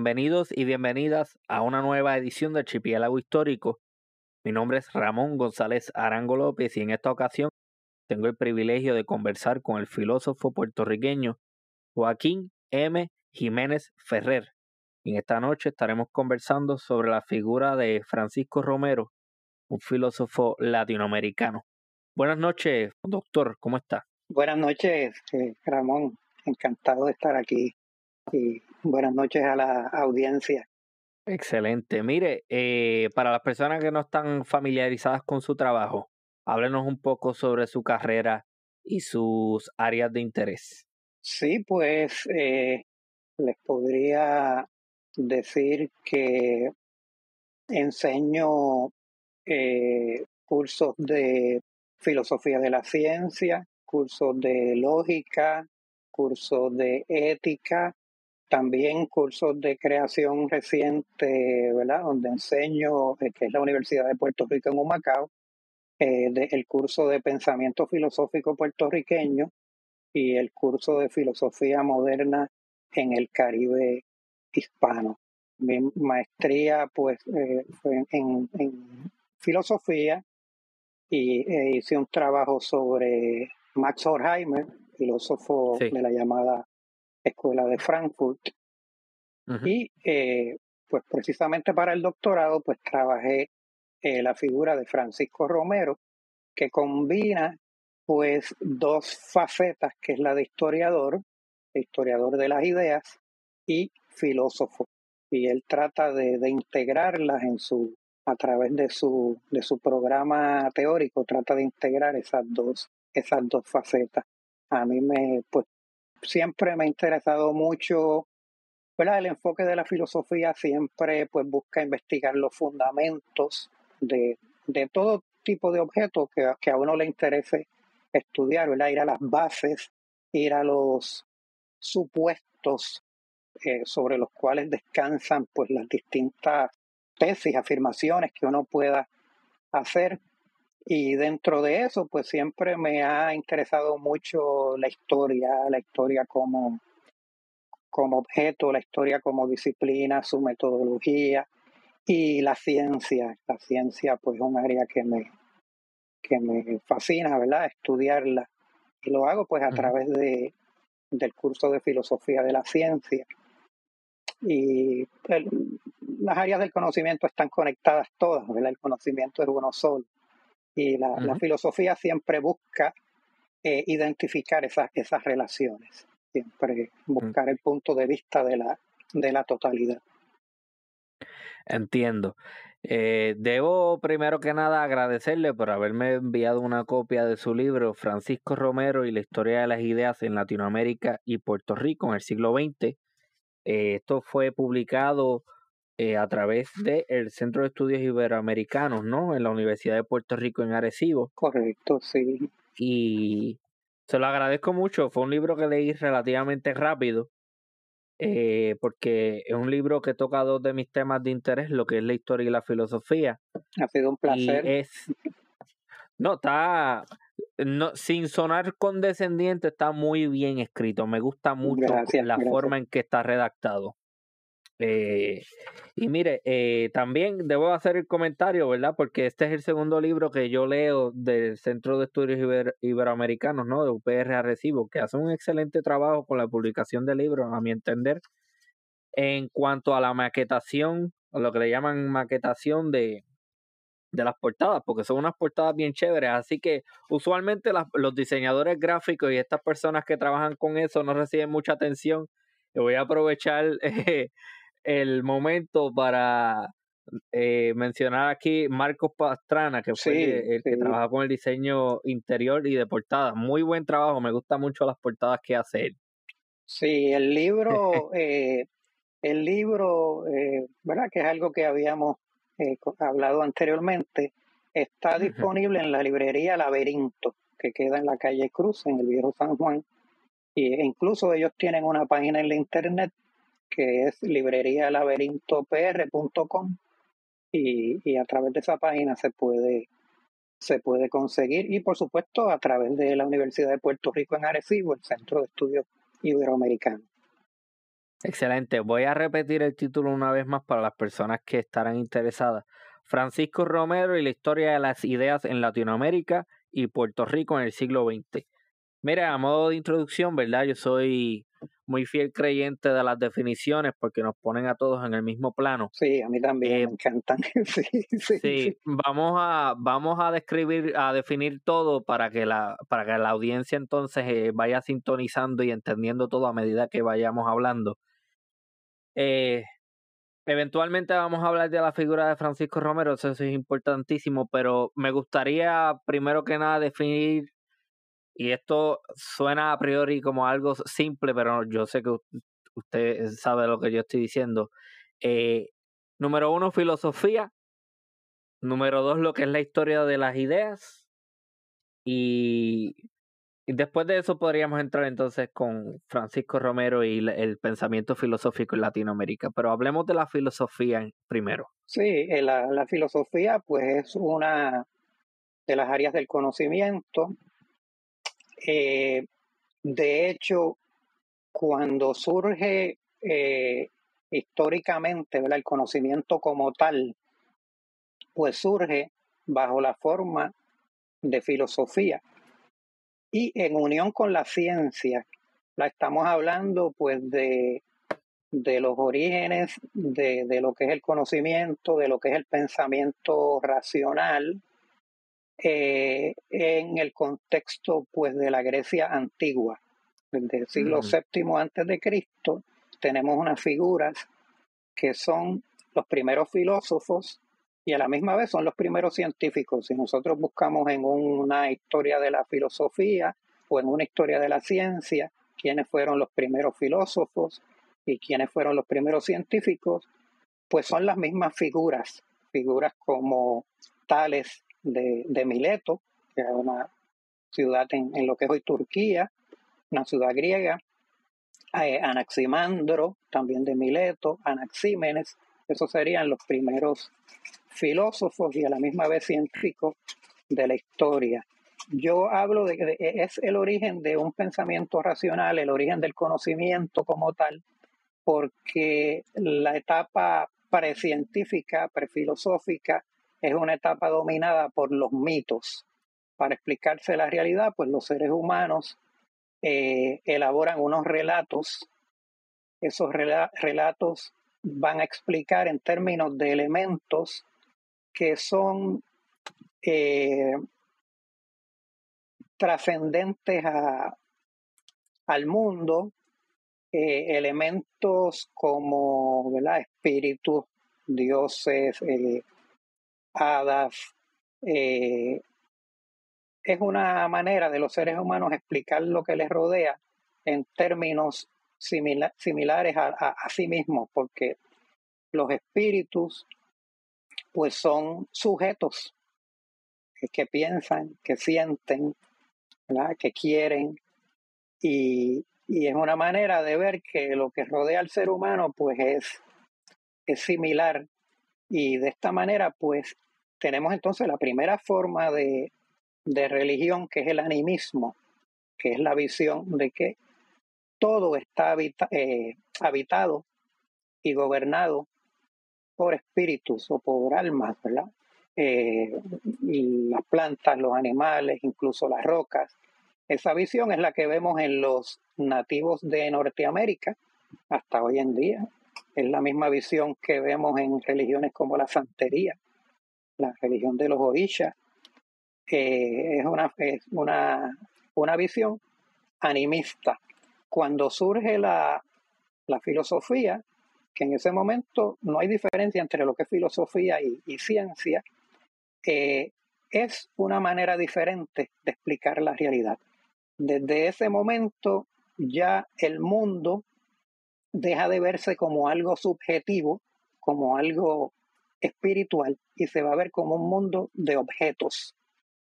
bienvenidos y bienvenidas a una nueva edición del Archipiélago Histórico. Mi nombre es Ramón González Arango López y en esta ocasión tengo el privilegio de conversar con el filósofo puertorriqueño Joaquín M. Jiménez Ferrer. En esta noche estaremos conversando sobre la figura de Francisco Romero, un filósofo latinoamericano. Buenas noches, doctor, ¿cómo está? Buenas noches, eh, Ramón. Encantado de estar aquí buenas noches a la audiencia. Excelente. Mire, eh, para las personas que no están familiarizadas con su trabajo, háblenos un poco sobre su carrera y sus áreas de interés. Sí, pues eh, les podría decir que enseño eh, cursos de filosofía de la ciencia, cursos de lógica, cursos de ética también cursos de creación reciente, ¿verdad? Donde enseño, eh, que es la Universidad de Puerto Rico en Humacao, eh, el curso de pensamiento filosófico puertorriqueño y el curso de filosofía moderna en el Caribe hispano. Mi maestría, pues, eh, fue en, filosofía y hice un trabajo sobre Max Horkheimer, filósofo de la llamada Escuela de Frankfurt. Y eh, pues precisamente para el doctorado pues trabajé eh, la figura de Francisco Romero, que combina pues dos facetas, que es la de historiador, historiador de las ideas, y filósofo. Y él trata de, de integrarlas en su, a través de su, de su programa teórico, trata de integrar esas dos, esas dos facetas. A mí me, pues, siempre me ha interesado mucho. El enfoque de la filosofía siempre pues busca investigar los fundamentos de, de todo tipo de objetos que, que, a uno le interese estudiar, ¿verdad? Ir a las bases, ir a los supuestos eh, sobre los cuales descansan pues las distintas tesis, afirmaciones que uno pueda hacer y dentro de eso, pues siempre me ha interesado mucho la historia, la historia como, como objeto, la historia como disciplina, su metodología y la ciencia. La ciencia, pues, es un área que me, que me fascina, ¿verdad? Estudiarla. Y lo hago, pues, a través de, del curso de filosofía de la ciencia. Y las áreas del conocimiento están conectadas todas, ¿verdad? El conocimiento es uno solo. Y la, filosofía siempre busca eh, identificar esas, esas relaciones, siempre mm. buscar el punto de vista de la, de la totalidad. Entiendo. Eh, debo primero que nada agradecerle por haberme enviado una copia de su libro Francisco Romero y la historia de las ideas en Latinoamérica y Puerto Rico en el siglo XX. Eh, esto fue publicado eh, a través del Centro de Estudios Iberoamericanos, ¿no? En la Universidad de Puerto Rico en Arecibo. Correcto, sí. Y se lo agradezco mucho. Fue un libro que leí relativamente rápido, eh, porque es un libro que toca dos de mis temas de interés, lo que es la historia y la filosofía. Ha sido un placer. es, no, está, no, sin sonar condescendiente, está muy bien escrito. Me gusta mucho la forma en que está redactado. Eh, y mire, eh, también debo hacer el comentario, ¿verdad? Porque este es el segundo libro que yo leo del Centro de Estudios Iberoamericanos, ¿no? De UPR Arecibo, que hace un excelente trabajo con la publicación de libros, a mi entender, en cuanto a la maquetación, o lo que le llaman maquetación de, de las portadas, porque son unas portadas bien chéveres. Así que usualmente los diseñadores gráficos y estas personas que trabajan con eso no reciben mucha atención. Y voy a aprovechar eh, el momento para eh, mencionar aquí Marcos Pastrana, que fue el que trabaja con el diseño interior y de portadas. Muy buen trabajo, me gustan mucho las portadas que hace él. Sí, el libro, eh, el libro, eh, ¿verdad? Que es algo que habíamos eh, hablado anteriormente, está disponible en la librería Laberinto, que queda en la calle Cruz, en el viejo San Juan. E incluso ellos tienen una página en la internet que es librerialaberintopr.com y, y a través de esa página se puede, se puede conseguir y por supuesto a través de la Universidad de Puerto Rico en Arecibo, el Centro de Estudios Iberoamericanos. Excelente. Voy a repetir el título una vez más para las personas que estarán interesadas. Francisco Romero y la historia de las ideas en Latinoamérica y Puerto Rico en el siglo XX. Mira, a modo de introducción, ¿verdad? Yo soy muy fiel creyente de las definiciones porque nos ponen a todos en el mismo plano. Sí, a mí también me eh, encantan. sí, sí, sí, vamos a vamos a describir, a definir todo para que la para que la audiencia entonces eh, vaya sintonizando y entendiendo todo a medida que vayamos hablando. Eh, eventualmente vamos a hablar de la figura de Francisco Romero, eso es importantísimo, pero me gustaría primero que nada definir y esto suena a priori como algo simple, pero yo sé que usted sabe lo que yo estoy diciendo. Eh, número uno, filosofía. Número dos, lo que es la historia de las ideas. Y, después de eso podríamos entrar entonces con Francisco Romero y el pensamiento filosófico en Latinoamérica. Pero hablemos de la filosofía primero. Sí, eh, la, la filosofía pues es una de las áreas del conocimiento eh, de hecho, cuando surge eh, históricamente el conocimiento como tal, pues surge bajo la forma de filosofía y en unión con la ciencia. La estamos hablando pues de, de los orígenes de, de, lo que es el conocimiento, de lo que es el pensamiento racional, eh, en el contexto pues de la Grecia antigua, desde el siglo VII antes de Cristo, tenemos unas figuras que son los primeros filósofos y a la misma vez son los primeros científicos. Si nosotros buscamos en una historia de la filosofía o en una historia de la ciencia, quiénes fueron los primeros filósofos y quiénes fueron los primeros científicos, pues son las mismas figuras, figuras como Tales de, Mileto, que es una ciudad en, lo que es hoy Turquía, una ciudad griega, eh, Anaximandro, también de Mileto, Anaxímenes, esos serían los primeros filósofos y a la misma vez científicos de la historia. Yo hablo de que es el origen de un pensamiento racional, el origen del conocimiento como tal, porque la etapa precientífica, prefilosófica, es una etapa dominada por los mitos. Para explicarse la realidad, pues los seres humanos eh, elaboran unos relatos. Esos relatos van a explicar en términos de elementos que son eh, trascendentes al mundo, eh, elementos como espíritus, dioses, hadas. Eh, es una manera de los seres humanos explicar lo que les rodea en términos similares a, sí mismos, porque los espíritus pues son sujetos que, piensan, que sienten, que quieren, y, y, es una manera de ver que lo que rodea al ser humano pues es, es similar y de esta manera, pues, tenemos entonces la primera forma de, religión, que es el animismo, que es la visión de que todo está eh, habitado y gobernado por espíritus o por almas, ¿verdad? Eh, las plantas, los animales, incluso las rocas. Esa visión es la que vemos en los nativos de Norteamérica hasta hoy en día. Es la misma visión que vemos en religiones como la santería, la religión de los orishas. es una, una, una visión animista. Cuando surge la, filosofía, que en ese momento no hay diferencia entre lo que es filosofía y, ciencia, eh, es una manera diferente de explicar la realidad. Desde ese momento ya el mundo deja de verse como algo subjetivo, como algo espiritual, y se va a ver como un mundo de objetos,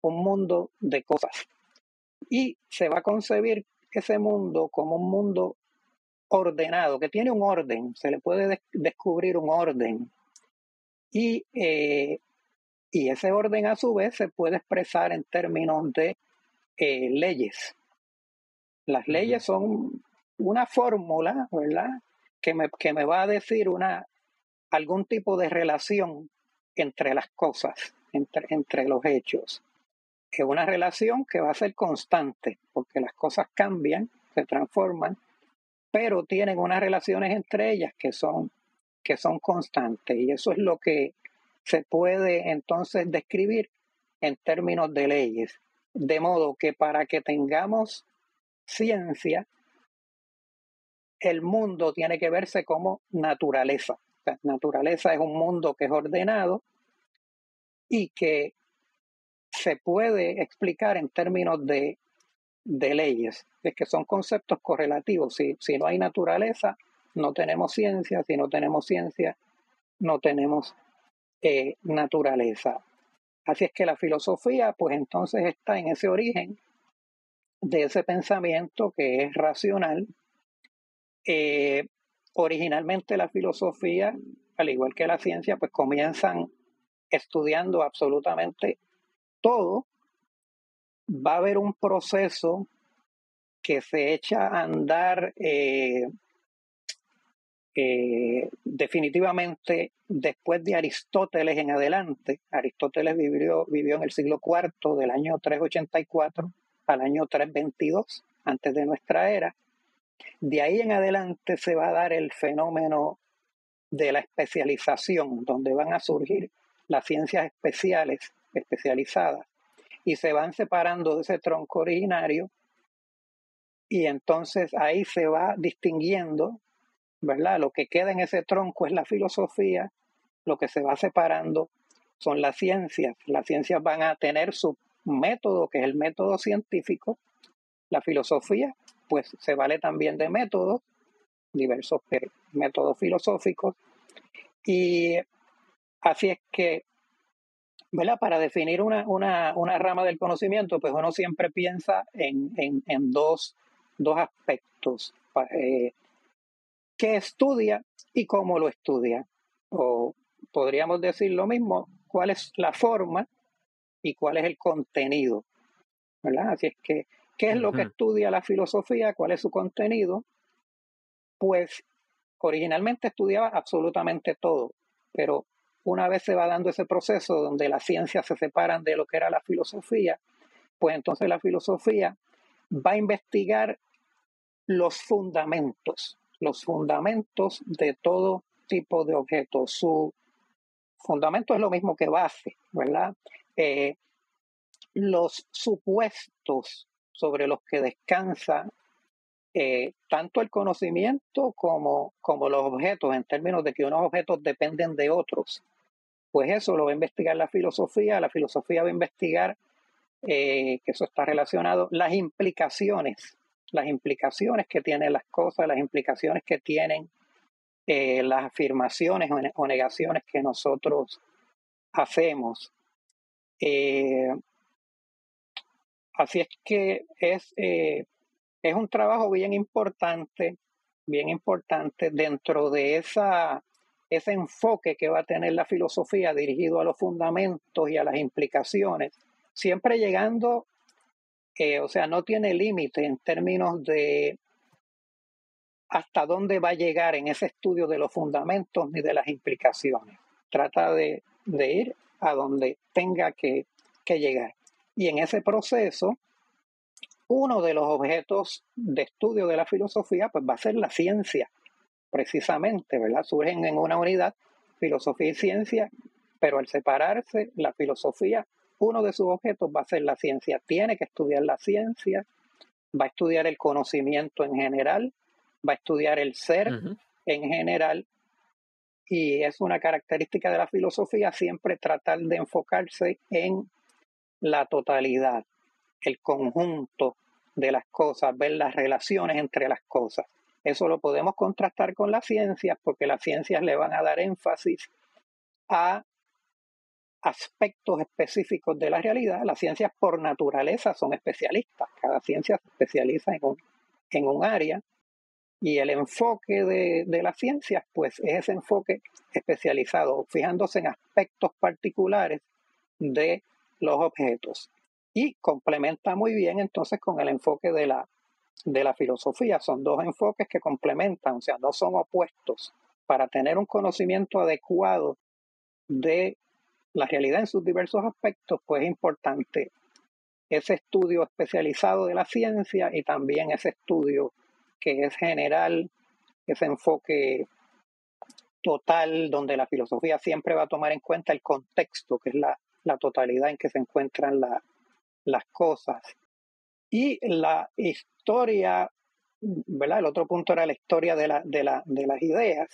un mundo de cosas. Y se va a concebir ese mundo como un mundo ordenado, que tiene un orden, se le puede descubrir un orden. Y, eh, y, ese orden a su vez se puede expresar en términos de eh, leyes. Las leyes son una fórmula, ¿verdad? que me, que me va a decir una, algún tipo de relación entre las cosas, entre, entre los hechos. Es una relación que va a ser constante, porque las cosas cambian, se transforman, pero tienen unas relaciones entre ellas que son, que son constantes. Y eso es lo que se puede entonces describir en términos de leyes. De modo que para que tengamos ciencia, el mundo tiene que verse como naturaleza. Naturaleza es un mundo que es ordenado y que se puede explicar en términos de, leyes, es que son conceptos correlativos. Si, si no hay naturaleza, no tenemos ciencia, si no tenemos ciencia, no tenemos eh, naturaleza. Así es que la filosofía, pues entonces está en ese origen de ese pensamiento que es racional. Eh, originalmente la filosofía, al igual que la ciencia, pues comienzan estudiando absolutamente todo. Va a haber un proceso que se echa a andar eh, eh, definitivamente después de Aristóteles en adelante. Aristóteles vivió, vivió en el siglo IV del año 384 al año 322 antes de nuestra era. De ahí en adelante se va a dar el fenómeno de la especialización, donde van a surgir las ciencias especiales, especializadas, y se van separando de ese tronco originario, y entonces ahí se va distinguiendo, ¿verdad? Lo que queda en ese tronco es la filosofía, lo que se va separando son las ciencias. Las ciencias van a tener su método, que es el método científico, la filosofía, pues se vale también de métodos, diversos métodos filosóficos, y así es que, ¿verdad? Para definir una, rama del conocimiento, pues uno siempre piensa en, dos, aspectos. Eh, ¿Qué estudia y cómo lo estudia? O podríamos decir lo mismo, cuál es la forma y cuál es el contenido. ¿verdad? Así es que, ¿qué es lo que estudia la filosofía? ¿Cuál es su contenido? Pues originalmente estudiaba absolutamente todo, pero una vez se va dando ese proceso donde las ciencias se separan de lo que era la filosofía, pues entonces la filosofía va a investigar los fundamentos, los fundamentos de todo tipo de objetos. Su fundamento es lo mismo que base, ¿verdad? Eh, los supuestos sobre los que descansa eh, tanto el conocimiento como, como los objetos, en términos de que unos objetos dependen de otros. Pues eso lo va a investigar la filosofía, la filosofía va a investigar, eh, que eso está relacionado, las implicaciones, las implicaciones que tienen las cosas, las implicaciones que tienen las afirmaciones o negaciones que nosotros hacemos. Eh, así es que es, eh, es un trabajo bien importante, bien importante dentro de esa, ese enfoque que va a tener la filosofía dirigido a los fundamentos y a las implicaciones, siempre llegando, eh, o sea, no tiene límite en términos de hasta dónde va a llegar en ese estudio de los fundamentos ni de las implicaciones. Trata de, de ir a donde tenga que, llegar. Y en ese proceso, uno de los objetos de estudio de la filosofía pues va a ser la ciencia, precisamente, ¿verdad? Surgen en una unidad filosofía y ciencia, pero al separarse la filosofía, uno de sus objetos va a ser la ciencia. Tiene que estudiar la ciencia, va a estudiar el conocimiento en general, va a estudiar el ser en general y es una característica de la filosofía siempre tratar de enfocarse en la totalidad, el conjunto de las cosas, ver las relaciones entre las cosas. Eso lo podemos contrastar con las ciencias porque las ciencias le van a dar énfasis a aspectos específicos de la realidad. Las ciencias por naturaleza son especialistas, cada ciencia se especializa en un, en un área y el enfoque de, de las ciencias, pues es ese enfoque especializado, fijándose en aspectos particulares de los objetos. Y complementa muy bien entonces con el enfoque de la, de la filosofía. Son dos enfoques que complementan, o sea, no son opuestos. Para tener un conocimiento adecuado de la realidad en sus diversos aspectos, pues es importante ese estudio especializado de la ciencia y también ese estudio que es general, ese enfoque total, donde la filosofía siempre va a tomar en cuenta el contexto, que es la, totalidad en que se encuentran las cosas. Y la historia, ¿verdad? El otro punto era la historia de, la, de, la, de las ideas.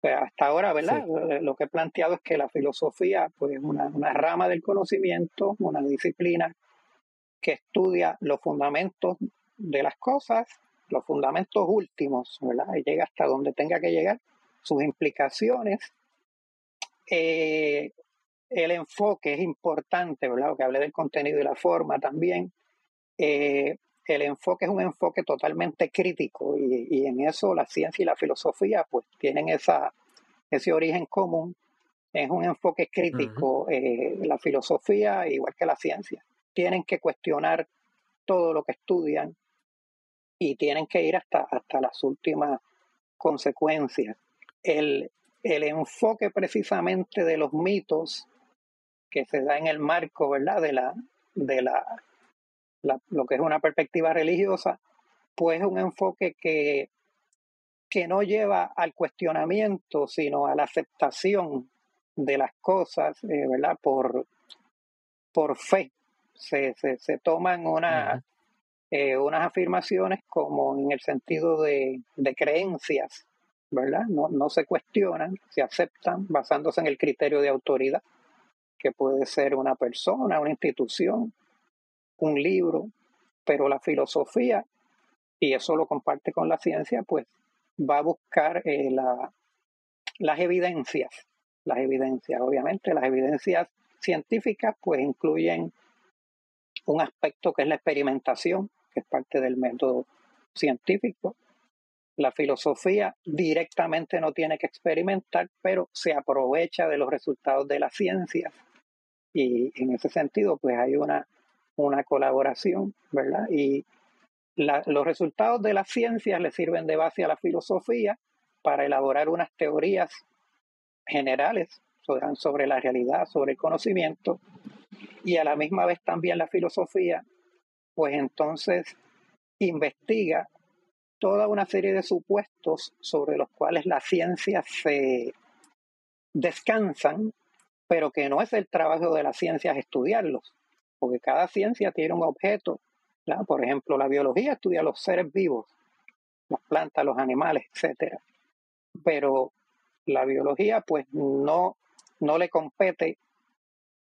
Pues hasta ahora, ¿verdad? Eh, lo que he planteado es que la filosofía, pues, es una, una rama del conocimiento, una disciplina que estudia los fundamentos de las cosas, los fundamentos últimos, ¿verdad? Y llega hasta donde tenga que llegar, sus implicaciones. Eh, el enfoque es importante, ¿verdad? Que hablé del contenido y la forma también. Eh, el enfoque es un enfoque totalmente crítico y, en eso la ciencia y la filosofía pues tienen esa, ese origen común. Es un enfoque crítico, eh, la filosofía igual que la ciencia. Tienen que cuestionar todo lo que estudian y tienen que ir hasta, hasta las últimas consecuencias. El, el enfoque precisamente de los mitos que se da en el marco, ¿verdad? De la, de la lo que es una perspectiva religiosa, pues es un enfoque que, que no lleva al cuestionamiento, sino a la aceptación de las cosas, eh, ¿verdad? Por, por fe. Se, se, toman una, eh, unas afirmaciones como en el sentido de, de creencias, ¿verdad? No, no se cuestionan, se aceptan basándose en el criterio de autoridad, que puede ser una persona, una institución, un libro, pero la filosofía, y eso lo comparte con la ciencia, pues va a buscar eh, la, las evidencias, las evidencias, obviamente, las evidencias científicas pues incluyen un aspecto que es la experimentación, que es parte del método científico. La filosofía directamente no tiene que experimentar, pero se aprovecha de los resultados de las ciencias. Y en ese sentido, pues hay una una colaboración, ¿verdad? Y los resultados de las ciencias le sirven de base a la filosofía para elaborar unas teorías generales sobre, sobre la realidad, sobre el conocimiento, y a la misma vez también la filosofía, pues entonces investiga toda una serie de supuestos sobre los cuales las ciencias se descansan, pero que no es el trabajo de las ciencias estudiarlos, porque cada ciencia tiene un objeto. Por ejemplo, la biología estudia los seres vivos, las plantas, los animales, etc. Pero la biología, pues no, no le compete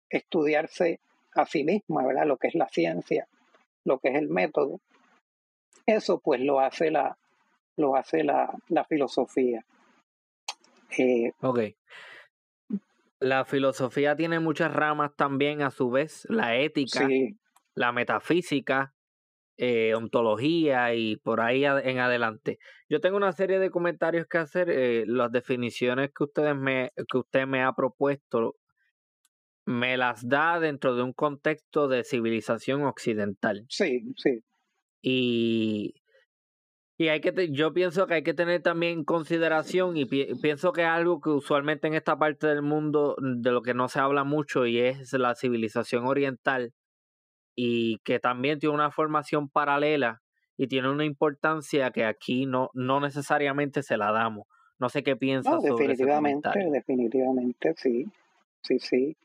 estudiarse a sí misma, ¿verdad? Lo que es la ciencia, lo que es el método. Eso pues lo hace la, lo hace la, la filosofía. Eh, ok la filosofía tiene muchas ramas también a su vez, la ética, la metafísica, eh, ontología y por ahí en adelante. Yo tengo una serie de comentarios que hacer. Eh, las definiciones que ustedes me, que usted me ha propuesto me las da dentro de un contexto de civilización occidental. Sí, sí. Y y hay que, yo pienso que hay que tener también consideración y pienso que es algo que usualmente en esta parte del mundo de lo que no se habla mucho y es la civilización oriental y que también tiene una formación paralela y tiene una importancia que aquí no, no necesariamente se la damos. No sé qué piensas. No, definitivamente, definitivamente, sí, sí, sí.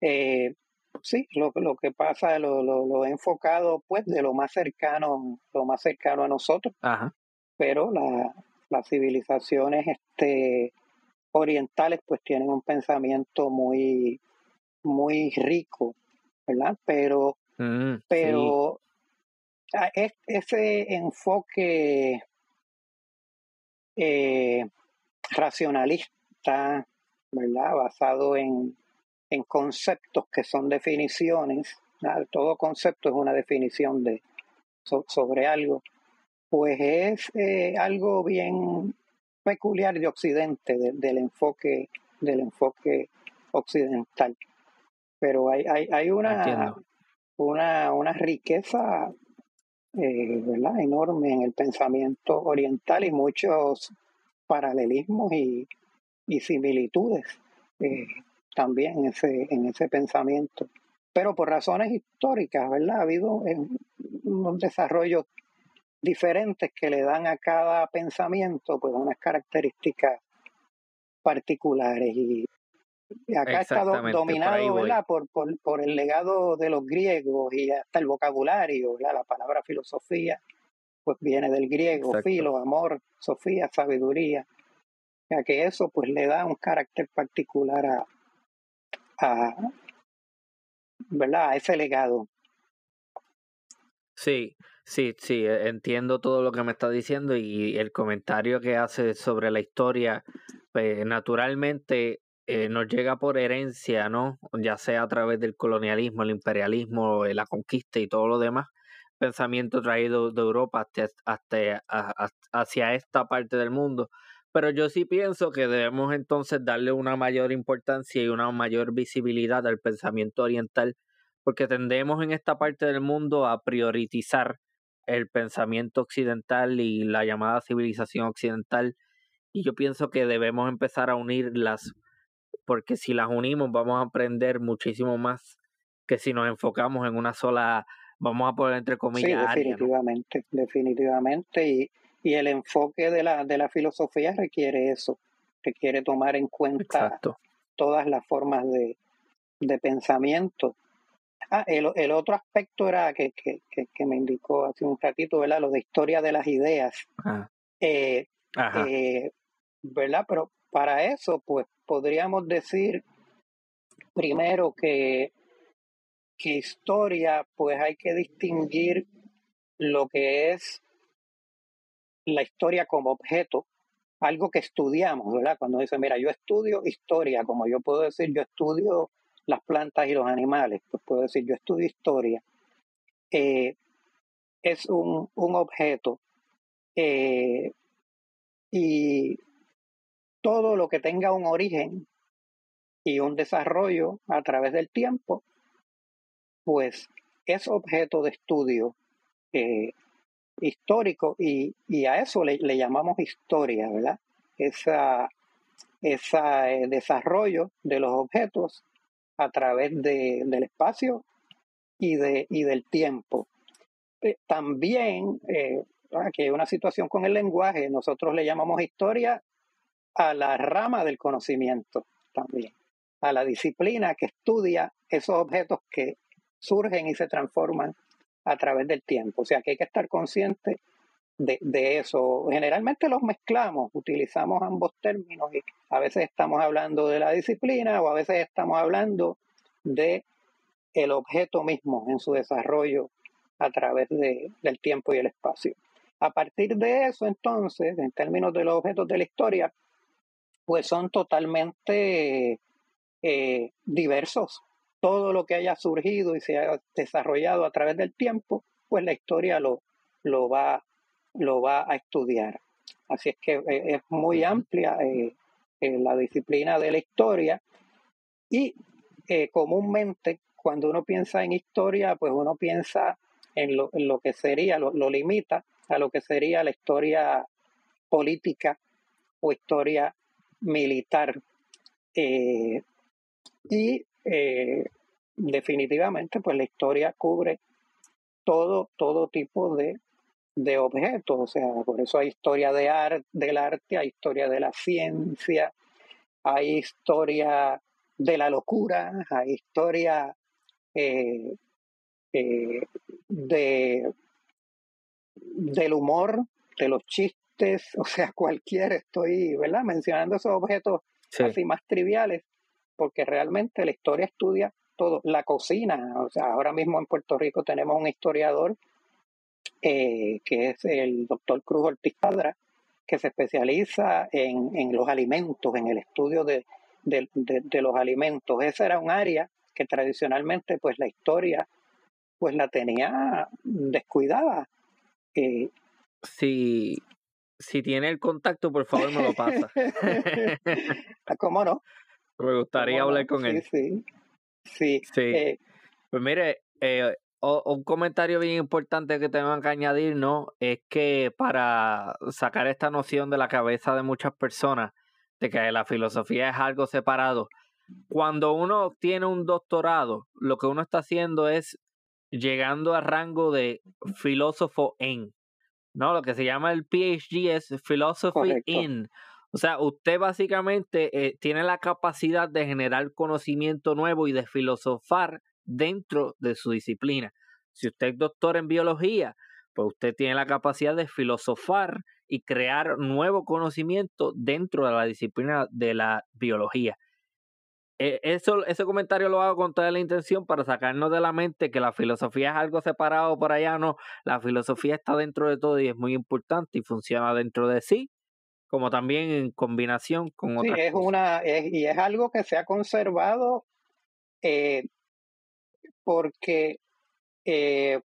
Eh, sí, lo, lo que pasa, lo, lo, lo, he enfocado pues de lo más cercano, lo más cercano a nosotros. Ajá pero la, las civilizaciones este, orientales pues tienen un pensamiento muy, muy rico, ¿verdad? Pero, mm, pero ese enfoque eh, racionalista, ¿verdad? Basado en, en conceptos que son definiciones, todo concepto es una definición de, sobre algo pues es eh, algo bien peculiar de Occidente, del enfoque, del enfoque occidental. Pero hay, hay, hay una, una, una riqueza eh, ¿verdad? enorme en el pensamiento oriental y muchos paralelismos y, similitudes eh, también en ese, en ese pensamiento. Pero por razones históricas, ¿verdad? Ha habido unos desarrollos diferentes que le dan a cada pensamiento pues unas características particulares y acá está dominado ¿verdad? Por, por, el legado de los griegos y hasta el vocabulario, la palabra filosofía pues viene del griego, filo, amor, sofía, sabiduría, ya que eso pues le da un carácter particular a, a, ¿verdad? a ese legado. Sí, sí, sí, e, entiendo todo lo que me está diciendo y el comentario que hace sobre la historia, pues naturalmente eh, nos llega por herencia, ¿no? Ya sea a través del colonialismo, el imperialismo, la conquista y todo lo demás, pensamiento traído de Europa hasta, hacia esta parte del mundo. Pero yo sí pienso que debemos entonces darle una mayor importancia y una mayor visibilidad al pensamiento oriental porque tendemos en esta parte del mundo a priorizar el pensamiento occidental y la llamada civilización occidental y yo pienso que debemos empezar a unirlas porque si las unimos vamos a aprender muchísimo más que si nos enfocamos en una sola, vamos a poner entre comillas. Sí, definitivamente, definitivamente y, y, el enfoque de la, de la filosofía requiere eso, requiere tomar en cuenta todas las formas de, de pensamiento Ah, el, el, otro aspecto era que, que, que, me indicó hace un ratito, ¿verdad? Lo de historia de las ideas. Ah. Eh, eh, ¿Verdad? Pero para eso, pues podríamos decir primero que, que historia, pues hay que distinguir lo que es la historia como objeto, algo que estudiamos, ¿verdad? Cuando dice, mira, yo estudio historia, como yo puedo decir, yo estudio las plantas y los animales, pues puedo decir, yo estudio historia, eh, es un, objeto eh, y todo lo que tenga un origen y un desarrollo a través del tiempo, pues es objeto de estudio eh, histórico y, a eso le, llamamos historia, ¿verdad? Esa, ese desarrollo de los objetos a través de, del espacio y, de, y del tiempo. Eh, también, eh, aquí hay una situación con el lenguaje, nosotros le llamamos historia a la rama del conocimiento también, a la disciplina que estudia esos objetos que surgen y se transforman a través del tiempo. O sea que hay que estar consciente de, eso. Generalmente los mezclamos, utilizamos ambos términos y a veces estamos hablando de la disciplina o a veces estamos hablando de el objeto mismo en su desarrollo a través de, del tiempo y el espacio. A partir de eso, entonces, en términos de los objetos de la historia, pues son totalmente eh, diversos. Todo lo que haya surgido y se haya desarrollado a través del tiempo, pues la historia lo, lo va lo va a estudiar. Así es que eh, es muy amplia eh, eh, la disciplina de la historia y comúnmente cuando uno piensa en historia, pues uno piensa en lo, en lo que sería, lo, limita a lo que sería la historia política o historia militar. y definitivamente, pues la historia cubre todo, todo tipo de de objetos, o sea, por eso hay historia de arte, del arte, hay historia de la ciencia, hay historia de la locura, hay historia eh, eh, de, del humor, de los chistes, o sea, cualquier, estoy, ¿verdad? Mencionando esos objetos así más triviales, porque realmente la historia estudia todo, la cocina, o sea, ahora mismo en Puerto Rico tenemos un historiador eh, que es el doctor Cruz Ortiz Padra, que se especializa en, en los alimentos, en el estudio de, de, de, los alimentos. Esa era un área que tradicionalmente pues la historia pues la tenía descuidada. Eh, si, si tiene el contacto, por favor me lo pasa. ¿Cómo no? Me gustaría hablar con él. Sí, sí. sí. Eh, pues mire, eh, un comentario bien importante que tengo que añadir, ¿no? Es que para sacar esta noción de la cabeza de muchas personas de que la filosofía es algo separado, cuando uno obtiene un doctorado, lo que uno está haciendo es llegando al rango de filósofo en, ¿no? Lo que se llama el PhD es Philosophy in. O sea, usted básicamente eh, tiene la capacidad de generar conocimiento nuevo y de filosofar dentro de su disciplina. Si usted es doctor en biología, pues usted tiene la capacidad de filosofar y crear nuevo conocimiento dentro de la disciplina de la biología. E, eso, ese comentario lo hago con toda la intención para sacarnos de la mente que la filosofía es algo separado por allá, no, la filosofía está dentro de todo y es muy importante y funciona dentro de sí, como también en combinación con sí, es una y es algo que se ha conservado eh, porque eh,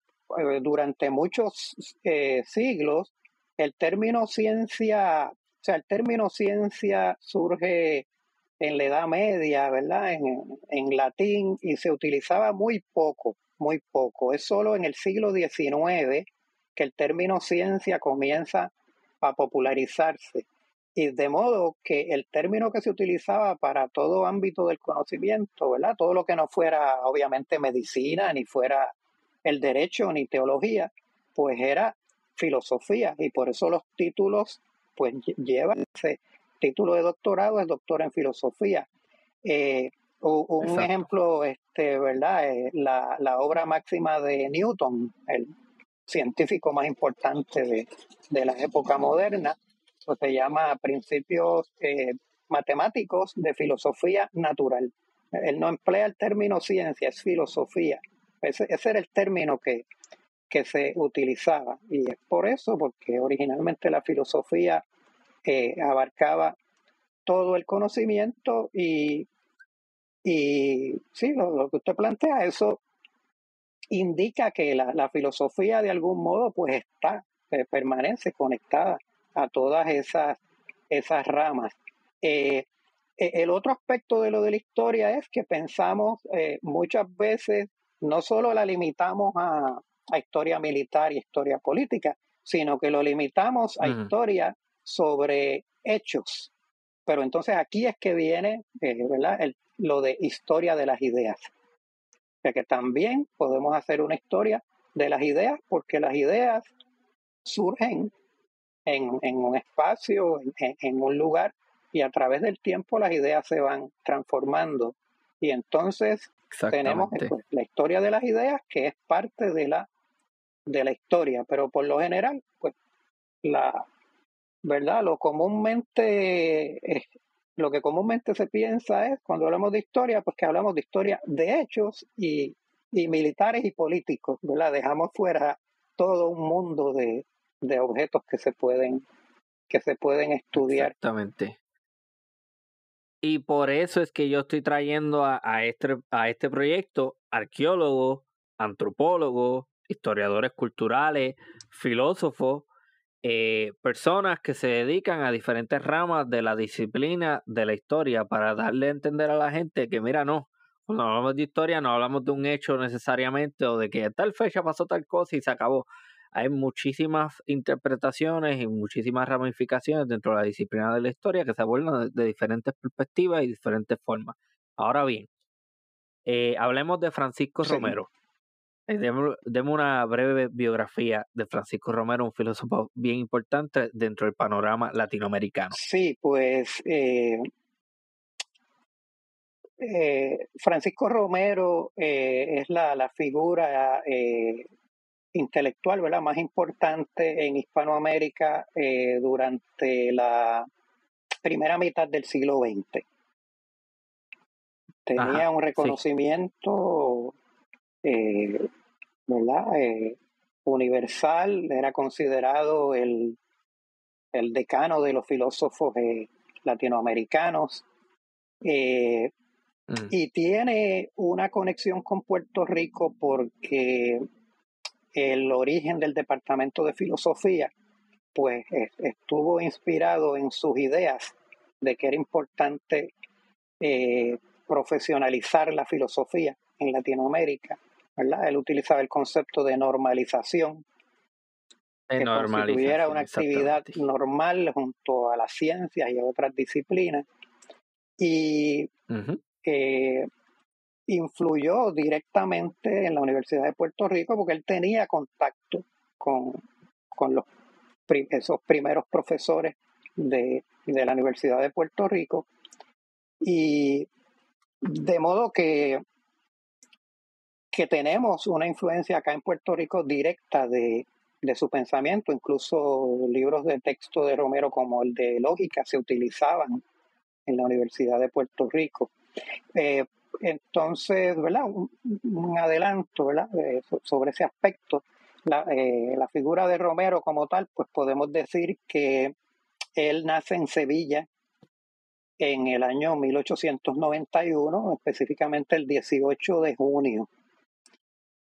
durante muchos eh, siglos el término ciencia, o sea, el término ciencia surge en la Edad Media, ¿verdad? En, en latín y se utilizaba muy poco, muy poco. Es solo en el siglo XIX que el término ciencia comienza a popularizarse. Y de modo que el término que se utilizaba para todo ámbito del conocimiento, ¿verdad? Todo lo que no fuera obviamente medicina, ni fuera el derecho, ni teología, pues era filosofía. Y por eso los títulos pues llevan ese título de doctorado, es doctor en filosofía. Eh, un ejemplo, este, ¿verdad? Eh, la, la obra máxima de Newton, el científico más importante de, de la época moderna, se llama Principios eh, Matemáticos de Filosofía Natural. Él no emplea el término ciencia, es filosofía. Ese, era el término que, que se utilizaba. Y es por eso, porque originalmente la filosofía eh, abarcaba todo el conocimiento y, y sí, lo, que usted plantea, eso indica que la, la filosofía de algún modo pues está, eh, permanece conectada a todas esas, esas ramas. Eh, e, el otro aspecto de lo de la historia es que pensamos eh, muchas veces, no solo la limitamos a, a, historia militar y historia política, sino que lo limitamos a historia sobre hechos. Pero entonces aquí es que viene eh, ¿verdad? lo de historia de las ideas. O sea que también podemos hacer una historia de las ideas porque las ideas surgen en, un espacio, en, un lugar, y a través del tiempo las ideas se van transformando. Y entonces tenemos pues, la historia de las ideas que es parte de la, de la historia, pero por lo general, pues la verdad, lo comúnmente lo que comúnmente se piensa es cuando hablamos de historia, pues que hablamos de historia de hechos y, y militares y políticos, ¿verdad? Dejamos fuera todo un mundo de, de objetos que se pueden que se pueden estudiar. Exactamente. Y por eso es que yo estoy trayendo a, a este, a este proyecto arqueólogos, antropólogos, historiadores culturales, filósofos, eh, personas que se dedican a diferentes ramas de la disciplina de la historia para darle a entender a la gente que, mira, no, cuando hablamos de historia no hablamos de un hecho necesariamente o de que tal fecha pasó tal cosa y se acabó hay muchísimas interpretaciones y muchísimas ramificaciones dentro de la disciplina de la historia que se abordan de, diferentes perspectivas y diferentes formas. Ahora bien, eh, hablemos de Francisco Romero. Eh, demos, una breve biografía de Francisco Romero, un filósofo bien importante dentro del panorama latinoamericano. Sí, pues eh, Francisco Romero es la, la figura intelectual ¿verdad? más importante en Hispanoamérica eh, durante la primera mitad del siglo XX. Tenía un reconocimiento eh, ¿verdad? Eh, universal, era considerado el, el, decano de los filósofos latinoamericanos. Mm. Y tiene una conexión con Puerto Rico porque el origen del Departamento de Filosofía, pues estuvo inspirado en sus ideas de que era importante eh, profesionalizar la filosofía en Latinoamérica. ¿verdad? Él utilizaba el concepto de normalización, que constituyera una actividad normal junto a las ciencias y a otras disciplinas. Y eh, influyó directamente en la Universidad de Puerto Rico porque él tenía contacto con, con los, esos primeros profesores de, de la Universidad de Puerto Rico. Y de modo que, que tenemos una influencia acá en Puerto Rico directa de, de su pensamiento, incluso libros de texto de Romero como el de Lógica se utilizaban en la Universidad de Puerto Rico. Eh, entonces, ¿verdad? Un, adelanto, ¿verdad? sobre ese aspecto. La, eh, la figura de Romero como tal, pues podemos decir que él nace en Sevilla en el año 1891, específicamente el 18 de junio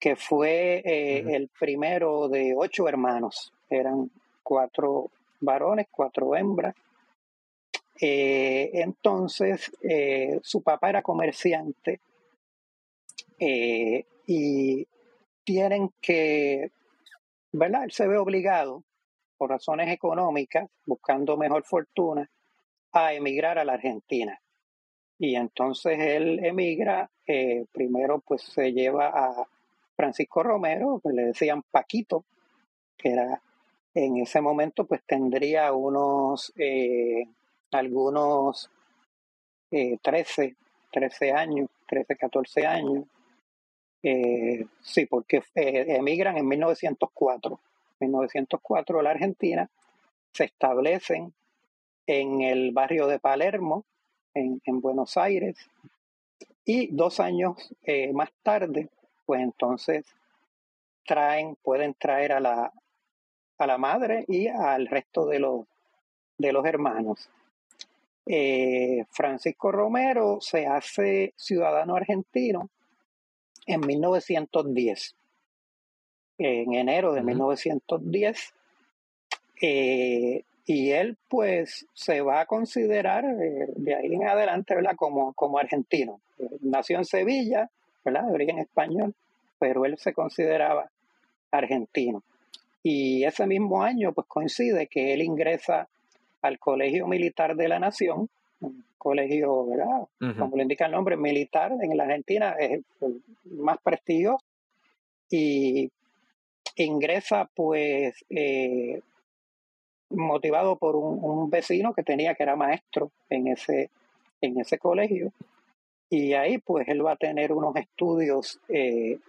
que fue eh, el primero de ocho hermanos. Eran cuatro varones, cuatro hembras. Eh, entonces, eh, su papá era comerciante y tienen que, ¿verdad? Él se ve obligado, por razones económicas, buscando mejor fortuna, a emigrar a la Argentina. Y entonces él emigra, primero pues se lleva a, Francisco Romero, pues le decían Paquito, que era en ese momento pues tendría unos, eh, algunos eh, 13, 13 años, 13, 14 años. Eh, sí, porque eh, emigran en 1904. En 1904 la Argentina se establecen en el barrio de Palermo, en, en Buenos Aires, y dos años eh, más tarde pues entonces traen, pueden traer a la, a la madre y al resto de los, de los hermanos. Eh, Francisco Romero se hace ciudadano argentino en 1910, en enero de 1910, eh, y él pues se va a considerar eh, de ahí en adelante Como, como argentino. nació en Sevilla, ¿verdad? de origen español, pero él se consideraba argentino. Y ese mismo año, pues coincide que él ingresa al Colegio Militar de la Nación, un colegio, ¿verdad? Como le indica el nombre, militar en la Argentina, es el más prestigioso, y ingresa pues eh, motivado por un, vecino que tenía que era maestro en ese, en ese colegio, y ahí pues él va a tener unos estudios eh,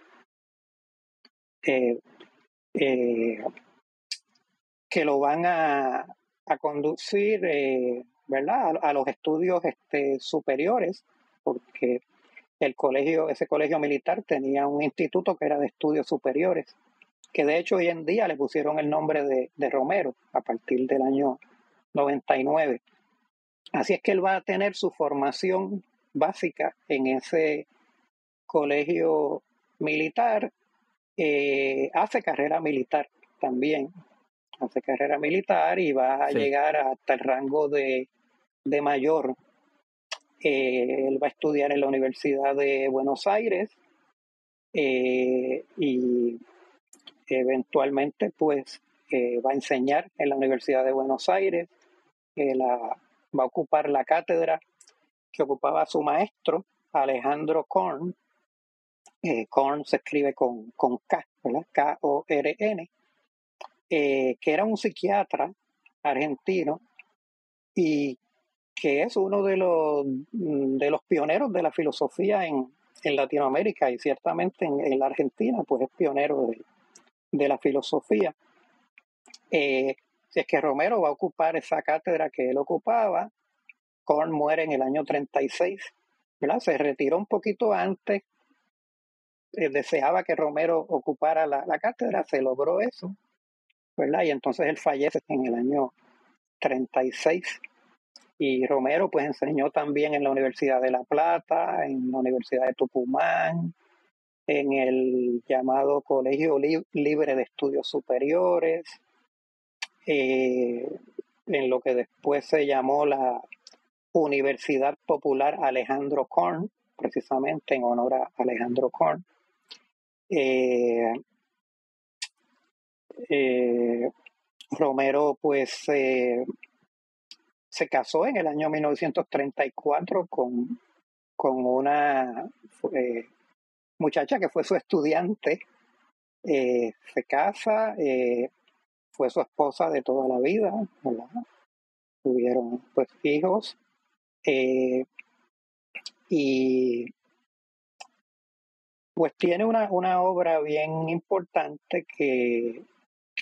eh, eh, que lo van a, a conducir eh, ¿verdad? A, los estudios este, superiores, porque el colegio, ese colegio militar tenía un instituto que era de estudios superiores, que de hecho hoy en día le pusieron el nombre de, de Romero a partir del año 99. Así es que él va a tener su formación básica en ese colegio militar eh, hace carrera militar también, hace carrera militar y va a llegar hasta el rango de, de mayor. Eh, él va a estudiar en la Universidad de Buenos Aires eh, y eventualmente pues va a enseñar en la Universidad de Buenos Aires, la, va a ocupar la cátedra que ocupaba su maestro, Alejandro Korn, eh, Korn se escribe con, con K, ¿verdad? K-O-R-N, eh, que era un psiquiatra argentino y que es uno de los, de los pioneros de la filosofía en, en Latinoamérica y ciertamente en, la Argentina, pues es pionero de, de la filosofía. Eh, si es que Romero va a ocupar esa cátedra que él ocupaba, Korn muere en el año 36, ¿verdad? Se retiró un poquito antes eh, deseaba que Romero ocupara la, cátedra, se logró eso, ¿verdad? Y entonces él fallece en el año 36. Y Romero pues enseñó también en la Universidad de La Plata, en la Universidad de Tucumán, en el llamado Colegio Libre de Estudios Superiores, eh, en lo que después se llamó la Universidad Popular Alejandro Korn, precisamente en honor a Alejandro Korn. Eh, eh, Romero pues se casó en el año 1934 con, con una muchacha que fue su estudiante. se casa, fue su esposa de toda la vida, tuvieron pues hijos y pues tiene una, una obra bien importante que,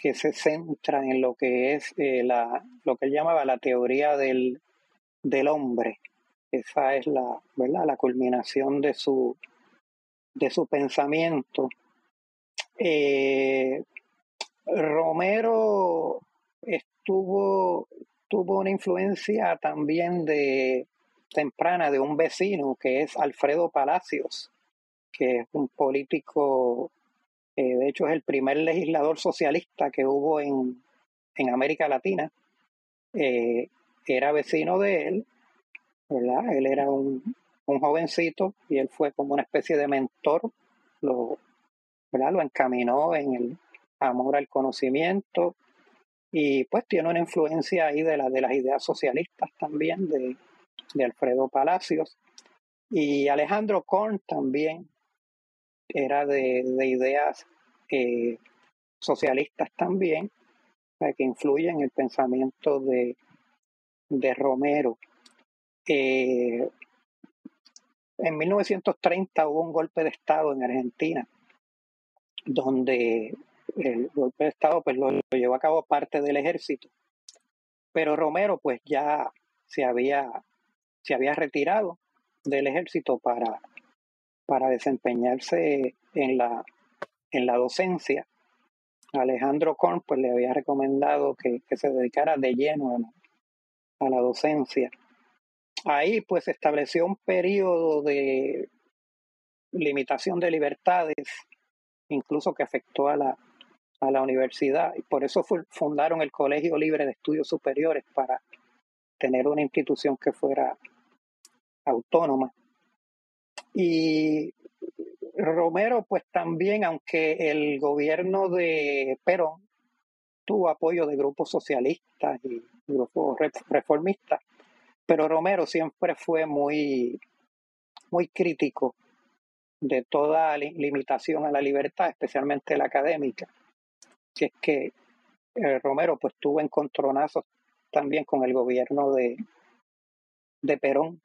que, se centra en lo que es eh, la, lo que él llamaba la teoría del, del hombre. Esa es la, ¿verdad? la culminación de su, de su pensamiento. Eh, Romero estuvo, tuvo una influencia también de temprana de un vecino que es Alfredo Palacios, que es un político, eh, de hecho es el primer legislador socialista que hubo en, en América Latina. Eh, era vecino de él, ¿verdad? Él era un, un, jovencito y él fue como una especie de mentor, lo, ¿verdad? lo encaminó en el amor al conocimiento y pues tiene una influencia ahí de, la, de las ideas socialistas también, de, de Alfredo Palacios. Y Alejandro Korn también era de, ideas eh, socialistas también, que influyen en el pensamiento de, de Romero. Eh, en 1930 hubo un golpe de Estado en Argentina, donde el golpe de Estado pues, lo, lo llevó a cabo parte del ejército, pero Romero pues ya se había se había retirado del ejército para, para desempeñarse en la, en la docencia. Alejandro Korn pues, le había recomendado que, se dedicara de lleno a la, docencia. Ahí pues se estableció un periodo de limitación de libertades, incluso que afectó a la, a la universidad, y por eso fundaron el Colegio Libre de Estudios Superiores para tener una institución que fuera autónoma. Y Romero, pues también, aunque el gobierno de Perón tuvo apoyo de grupos socialistas y grupos reformistas, pero Romero siempre fue muy, muy crítico de toda limitación a la libertad, especialmente la académica. Que es que eh, Romero pues tuvo encontronazos también con el gobierno de, de Perón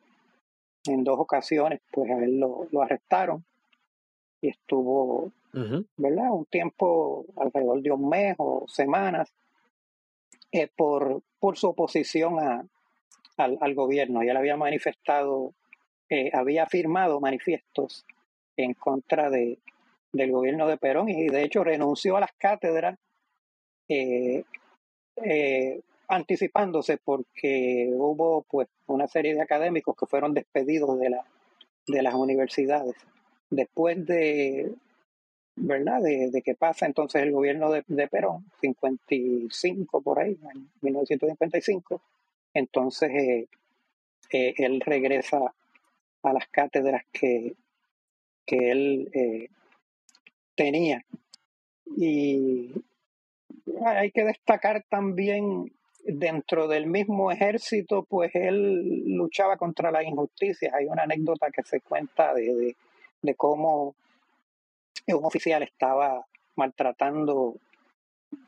en dos ocasiones, pues a él lo, arrestaron y estuvo, ¿verdad? Un tiempo, alrededor de un mes o semanas, eh, por, por su oposición a, al, gobierno. Y él había manifestado, eh, había firmado manifiestos en contra de, del gobierno de Perón y de hecho renunció a las cátedras eh, anticipándose porque hubo pues una serie de académicos que fueron despedidos de, la, de las universidades. Después de, ¿verdad? De, que pasa entonces el gobierno de, Perón, 55 por ahí, en 1955, entonces eh, eh, él regresa a las cátedras que, que él eh, tenía. Y hay que destacar también dentro del mismo ejército, pues él luchaba contra las injusticias. Hay una anécdota que se cuenta de, de, cómo un oficial estaba maltratando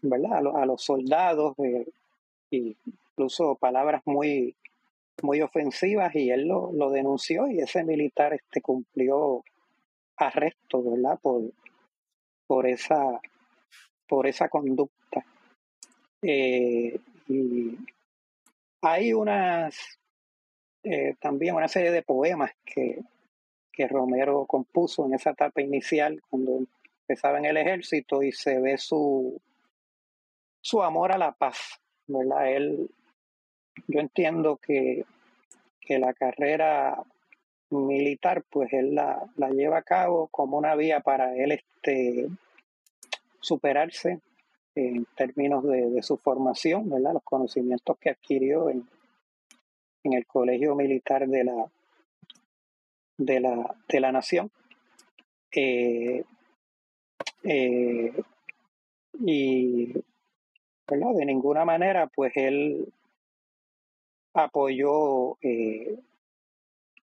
¿verdad? A, los soldados, eh, incluso palabras muy, muy ofensivas, y él lo, lo, denunció y ese militar este, cumplió arresto ¿verdad? Por, por, esa, por esa conducta. Eh, y hay unas, eh, también una serie de poemas que, que Romero compuso en esa etapa inicial cuando empezaba en el ejército y se ve su, su amor a la paz, ¿verdad? Él, yo entiendo que, que la carrera militar, pues él la, la, lleva a cabo como una vía para él este, superarse, en términos de, su formación, ¿verdad? los conocimientos que adquirió en, en el Colegio Militar de la, de la, de la Nación. Eh, Eh, y de ninguna manera, pues él apoyó eh,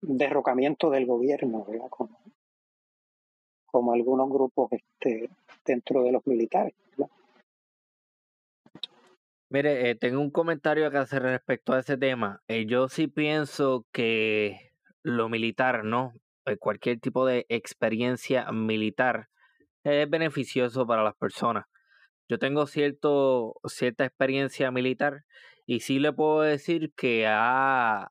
derrocamiento del gobierno, ¿verdad? Como, como algunos grupos este, dentro de los militares. Mire, eh, tengo un comentario que hacer respecto a ese tema. Eh, yo sí pienso que lo militar, ¿no? Eh, cualquier tipo de experiencia militar es beneficioso para las personas. Yo tengo cierto, cierta experiencia militar y sí le puedo decir que ha...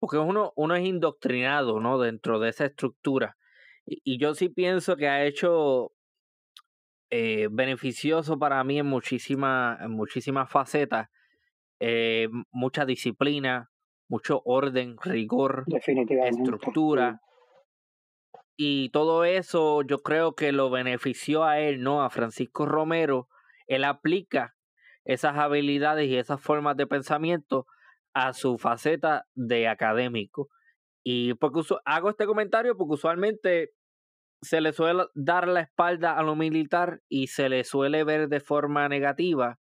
Porque uno, uno es indoctrinado, ¿no? Dentro de esa estructura. Y, y yo sí pienso que ha hecho eh, beneficioso para mí en muchísimas en muchísimas facetas, eh, mucha disciplina, mucho orden, rigor, estructura. Y todo eso yo creo que lo benefició a él, ¿no? A Francisco Romero. Él aplica esas habilidades y esas formas de pensamiento a su faceta de académico. Y porque hago este comentario porque usualmente se le suele dar la espalda a lo militar y se le suele ver de forma negativa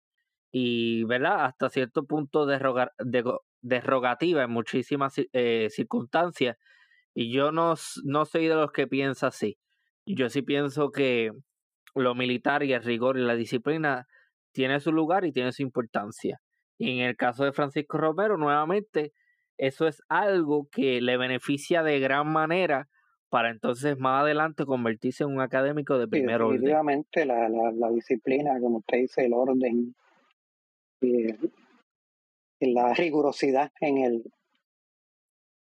y, ¿verdad? Hasta cierto punto derrogativa en muchísimas eh, circunstancias. Y yo no, no soy de los que piensa así. Yo sí pienso que lo militar y el rigor y la disciplina tiene su lugar y tiene su importancia. Y en el caso de Francisco Romero, nuevamente, eso es algo que le beneficia de gran manera para entonces más adelante convertirse en un académico de primer orden. Definitivamente la, la, disciplina, como usted dice, el orden y, la rigurosidad en el,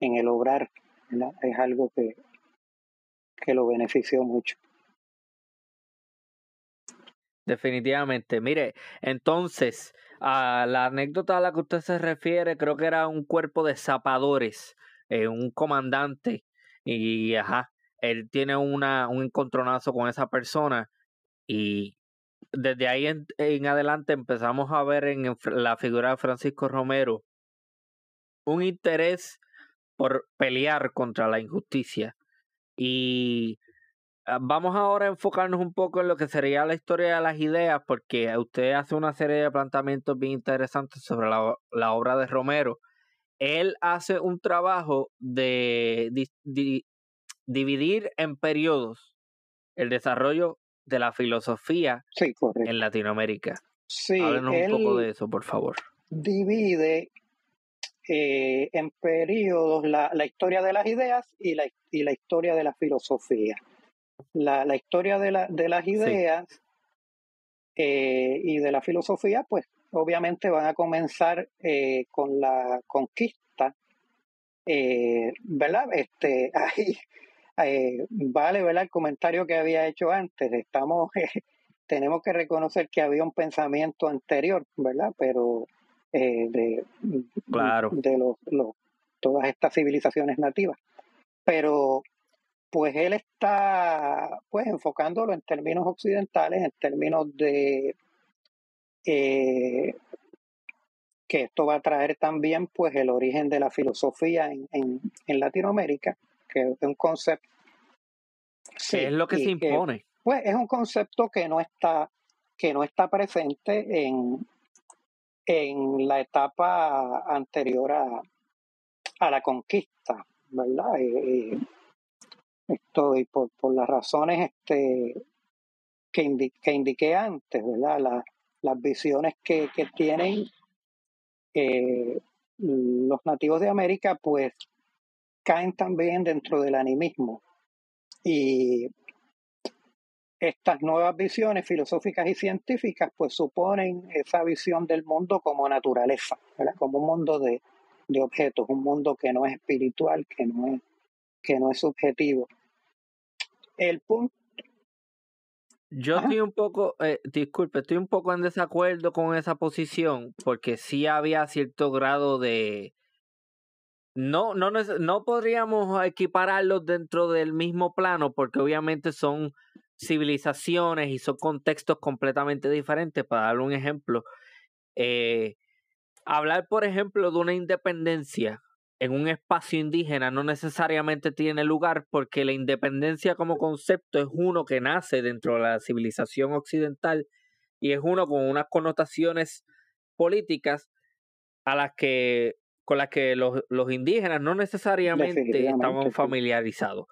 en el obrar es algo que, que lo benefició mucho. Definitivamente. Mire, entonces, a la anécdota a la que usted se refiere, creo que era un cuerpo de zapadores, eh, un comandante y ajá, él tiene una, un encontronazo con esa persona y desde ahí en, adelante empezamos a ver en la figura de Francisco Romero un interés por pelear contra la injusticia. Y ah, vamos ahora a enfocarnos un poco en lo que sería la historia de las ideas, porque usted hace una serie de planteamientos bien interesantes sobre la, la obra de Romero él hace un trabajo de dividir en periodos el desarrollo de la filosofía en Latinoamérica. Sí, Háblenos un poco de eso, por favor. Divide eh, en periodos la, historia de las ideas y la, y la historia de la filosofía. La, historia de, de las ideas eh, y de la filosofía, pues obviamente van a comenzar eh, con la conquista, eh, ¿verdad? Este, ahí eh, vale, ¿verdad? El comentario que había hecho antes, estamos, tenemos que reconocer que había un pensamiento anterior, ¿verdad? Pero de, claro. de los, todas estas civilizaciones nativas. Pero pues él está pues enfocándolo en términos occidentales, en términos de eh, que esto va a traer también pues el origen de la filosofía en, en, Latinoamérica, que es un concepto. es lo que se impone? pues es un concepto que no está, que no está presente en, en la etapa anterior a, a la conquista, ¿verdad? Eh, eh, esto, y por, por las razones este, que, que indiqué antes, ¿verdad? La, las visiones que, que tienen eh, los nativos de América, pues caen también dentro del animismo. Y estas nuevas visiones filosóficas y científicas, pues suponen esa visión del mundo como naturaleza, como un mundo de, de objetos, un mundo que no es espiritual, que no es, que no es subjetivo. El punto yo estoy un poco, eh, disculpe, estoy un poco en desacuerdo con esa posición, porque sí había cierto grado de... No, no, no podríamos equipararlos dentro del mismo plano, porque obviamente son civilizaciones y son contextos completamente diferentes. Para darle un ejemplo, eh, hablar, por ejemplo, de una independencia en un espacio indígena no necesariamente tiene lugar porque la independencia como concepto es uno que nace dentro de la civilización occidental y es uno con unas connotaciones políticas a las que con las que los, los indígenas no necesariamente estaban familiarizados.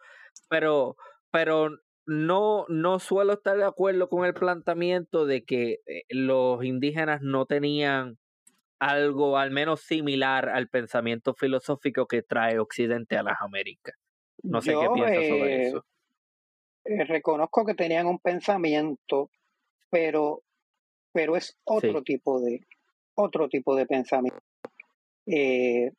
Pero, pero no, no suelo estar de acuerdo con el planteamiento de que eh, los indígenas no tenían algo al menos similar al pensamiento filosófico que trae Occidente a las Américas. No sé qué piensas sobre eh, eso. Eh, reconozco que tenían un pensamiento, pero, pero es otro tipo de otro tipo de pensamiento. Eh,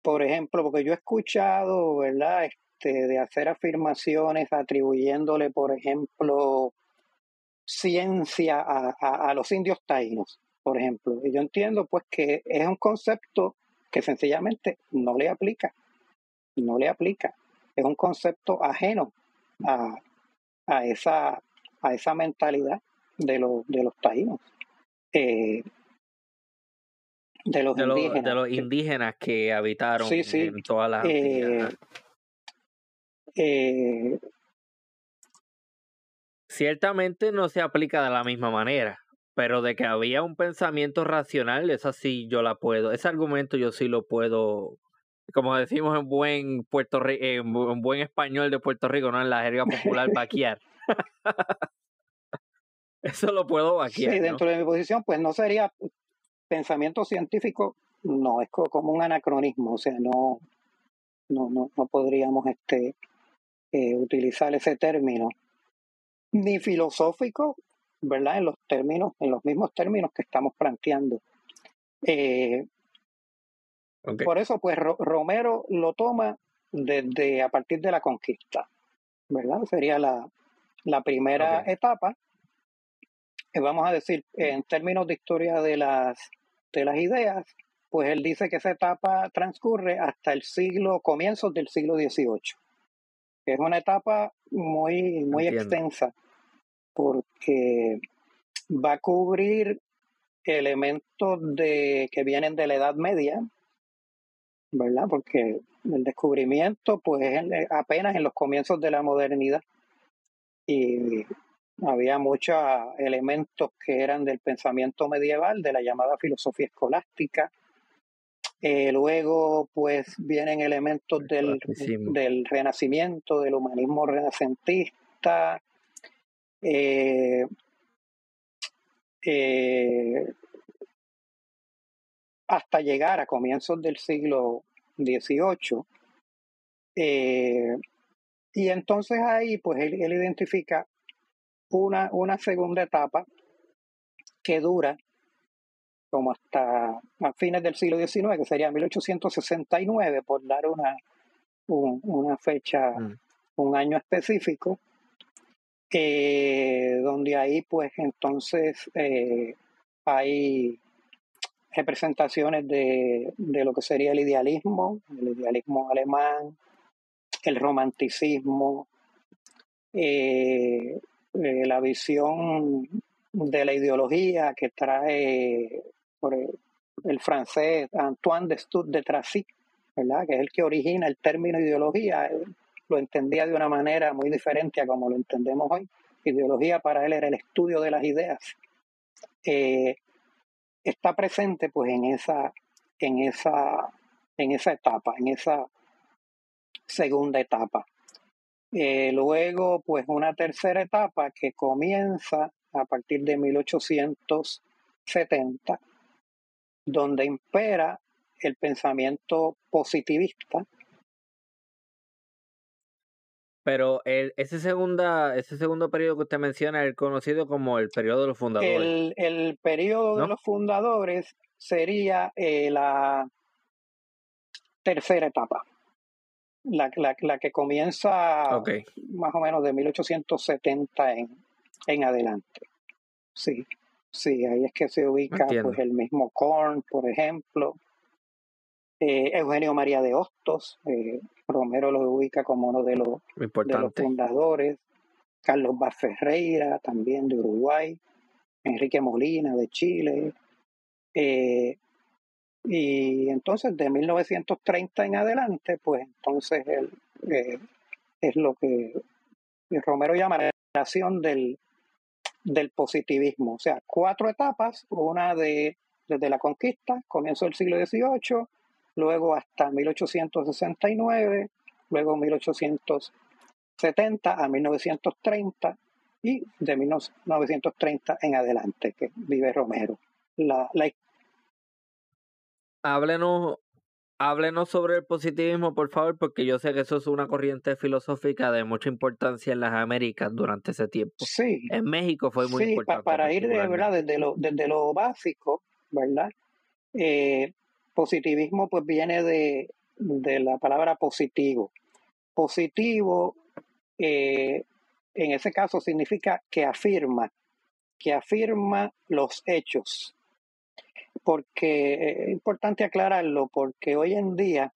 por ejemplo, porque yo he escuchado, ¿verdad? Este, de hacer afirmaciones atribuyéndole, por ejemplo, ciencia a, a los indios taínos por ejemplo. Y yo entiendo pues que es un concepto que sencillamente no le aplica, no le aplica. Es un concepto ajeno a, a esa, a esa mentalidad de, los de los taínos. Eh, de los, indígenas. de los indígenas que habitaron en todas las eh, eh, Ciertamente no se aplica de la misma manera. Pero de que había un pensamiento racional, esa sí yo la puedo. Ese argumento yo sí lo puedo, como decimos en buen Puerto en buen español de Puerto Rico, no en la jerga popular, vaquear. Eso lo puedo vaquear. Sí, dentro de mi posición, pues no sería pensamiento científico, no, es como un anacronismo, o sea, no, no, no, no podríamos este, eh, utilizar ese término. Ni filosófico, ¿verdad? En los términos, en los mismos términos que estamos planteando. Eh, por eso, pues Romero lo toma desde a partir de la conquista, ¿verdad? Sería la, la primera etapa. vamos a decir, en términos de historia de las, de las ideas, pues él dice que esa etapa transcurre hasta el siglo, comienzos del siglo XVIII. Es una etapa muy, muy extensa porque va a cubrir elementos de, que vienen de la Edad Media, ¿verdad? Porque el descubrimiento, pues, es apenas en los comienzos de la modernidad y había muchos elementos que eran del pensamiento medieval, de la llamada filosofía escolástica. Eh, luego, pues, vienen elementos del, del renacimiento, del humanismo renacentista, eh, eh, hasta llegar a comienzos del siglo XVIII. Eh, y entonces ahí, pues él, identifica una, una segunda etapa que dura como hasta a fines del siglo XIX, que sería 1869, por dar una, una fecha, mm. un año específico, eh, donde ahí pues entonces eh, hay representaciones de, de, lo que sería el idealismo, el idealismo alemán, el romanticismo, eh, la visión de la ideología que trae por el, francés Antoine de Stud de Tracy, ¿verdad? que es el que origina el término ideología, lo entendía de una manera muy diferente a como lo entendemos hoy. Ideología para él era el estudio de las ideas. Eh, está presente pues en esa, en esa, en esa etapa, en esa segunda etapa. Eh, luego, pues una tercera etapa que comienza a partir de 1870, donde impera el pensamiento positivista, pero el, ese, segunda, ese segundo periodo que usted menciona es el conocido como el periodo de los fundadores. El, el periodo de los fundadores sería eh, la tercera etapa, la, la, la que comienza más o menos de 1870 en, en adelante. Sí, sí, ahí es que se ubica pues, el mismo Korn, por ejemplo, eh, Eugenio María de Hostos, eh, Romero lo ubica como uno de los, fundadores, Carlos Ferreira, también de Uruguay, Enrique Molina de Chile, eh, Y entonces de 1930 en adelante, pues entonces el, eh, es lo que Romero llama la relación del, del positivismo. O sea, cuatro etapas, una de desde la conquista, comienzo del siglo XVIII, luego hasta 1869, luego 1870 a 1930 y de 1930 en adelante, que vive Romero. La, la... Háblenos, háblenos sobre el positivismo, por favor, porque yo sé que eso es una corriente filosófica de mucha importancia en las Américas durante ese tiempo. Sí. En México fue muy importante. para ir de verdad desde lo, desde lo básico, ¿verdad? Eh, positivismo pues viene de, de, la palabra positivo. Positivo eh, en ese caso significa que afirma, que afirma los hechos. Porque eh, es importante aclararlo, porque hoy en día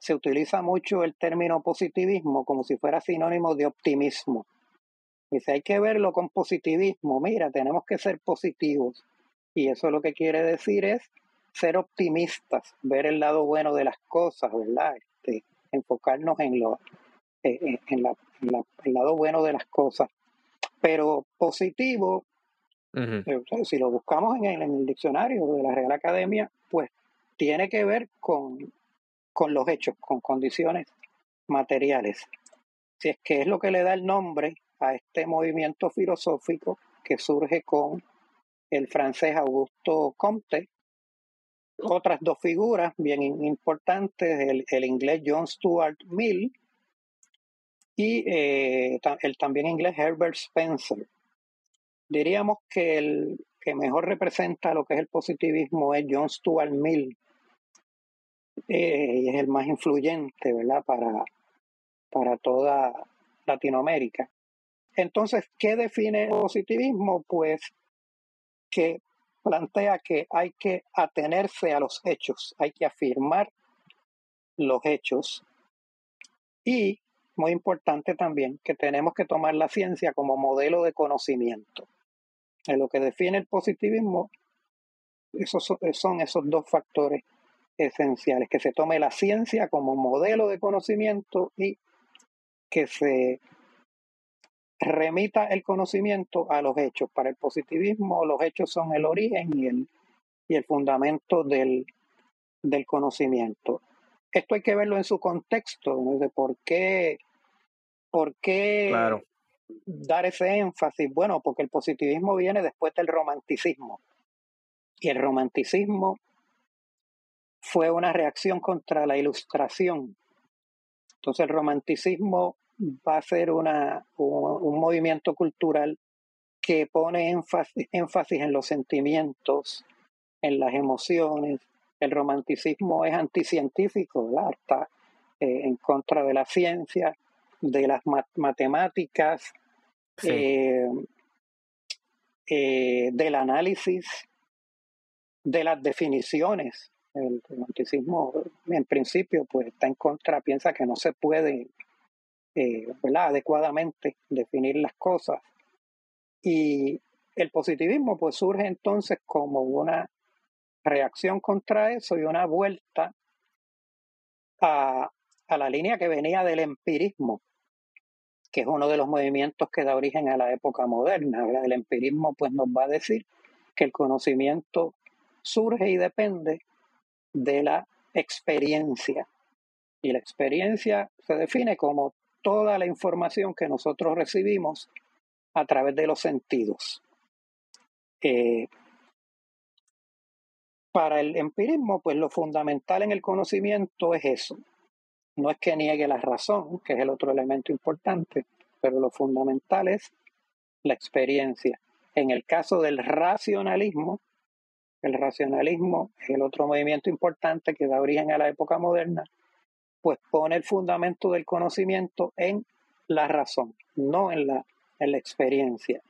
se utiliza mucho el término positivismo como si fuera sinónimo de optimismo. Dice, hay que verlo con positivismo, mira, tenemos que ser positivos. Y eso lo que quiere decir es ser optimistas, ver el lado bueno de las cosas, ¿verdad? Este, enfocarnos en, lo, eh, en, la, el lado bueno de las cosas. Pero positivo, eh, si lo buscamos en el, diccionario de la Real Academia, pues tiene que ver con, con los hechos, con condiciones materiales. Si es que es lo que le da el nombre a este movimiento filosófico que surge con el francés Augusto Comte, otras dos figuras bien importantes, el, el inglés John Stuart Mill y eh, el también inglés Herbert Spencer. Diríamos que el que mejor representa lo que es el positivismo es John Stuart Mill, eh, y es el más influyente, ¿verdad?, para, para toda Latinoamérica. Entonces, ¿qué define el positivismo? Pues que plantea que hay que atenerse a los hechos, hay que afirmar los hechos y, muy importante también, que tenemos que tomar la ciencia como modelo de conocimiento. En lo que define el positivismo, esos son esos dos factores esenciales, que se tome la ciencia como modelo de conocimiento y que se remita el conocimiento a los hechos. Para el positivismo, los hechos son el origen y el, y el fundamento del, del conocimiento. Esto hay que verlo en su contexto, de por qué, por qué dar ese énfasis. Bueno, porque el positivismo viene después del romanticismo. Y el romanticismo fue una reacción contra la ilustración. Entonces el romanticismo va a ser una, un, movimiento cultural que pone énfasis, énfasis en los sentimientos, en las emociones. El romanticismo es anticientífico, ¿verdad? está eh, en contra de la ciencia, de las matemáticas, eh, eh, del análisis, de las definiciones. El romanticismo, en principio, pues está en contra, piensa que no se puede eh, adecuadamente definir las cosas. Y el positivismo pues surge entonces como una reacción contra eso y una vuelta a, a la línea que venía del empirismo, que es uno de los movimientos que da origen a la época moderna. El empirismo pues nos va a decir que el conocimiento surge y depende de la experiencia. Y la experiencia se define como toda la información que nosotros recibimos a través de los sentidos. Eh, para el empirismo, pues lo fundamental en el conocimiento es eso. No es que niegue la razón, que es el otro elemento importante, pero lo fundamental es la experiencia. En el caso del racionalismo, el racionalismo es el otro movimiento importante que da origen a la época moderna, pues pone el fundamento del conocimiento en la razón, no en la, en la experiencia.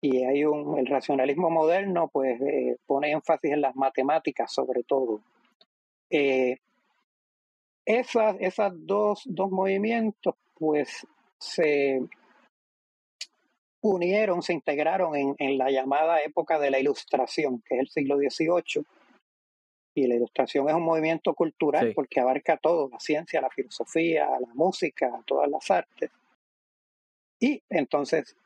Y hay un, el racionalismo moderno pues eh, pone énfasis en las matemáticas sobre todo. Eh, esas, esas dos, dos movimientos pues se unieron, se integraron en, en, la llamada época de la Ilustración, que es el siglo XVIII, Y la ilustración es un movimiento cultural porque abarca todo, la ciencia, la filosofía, la música, todas las artes. Y entonces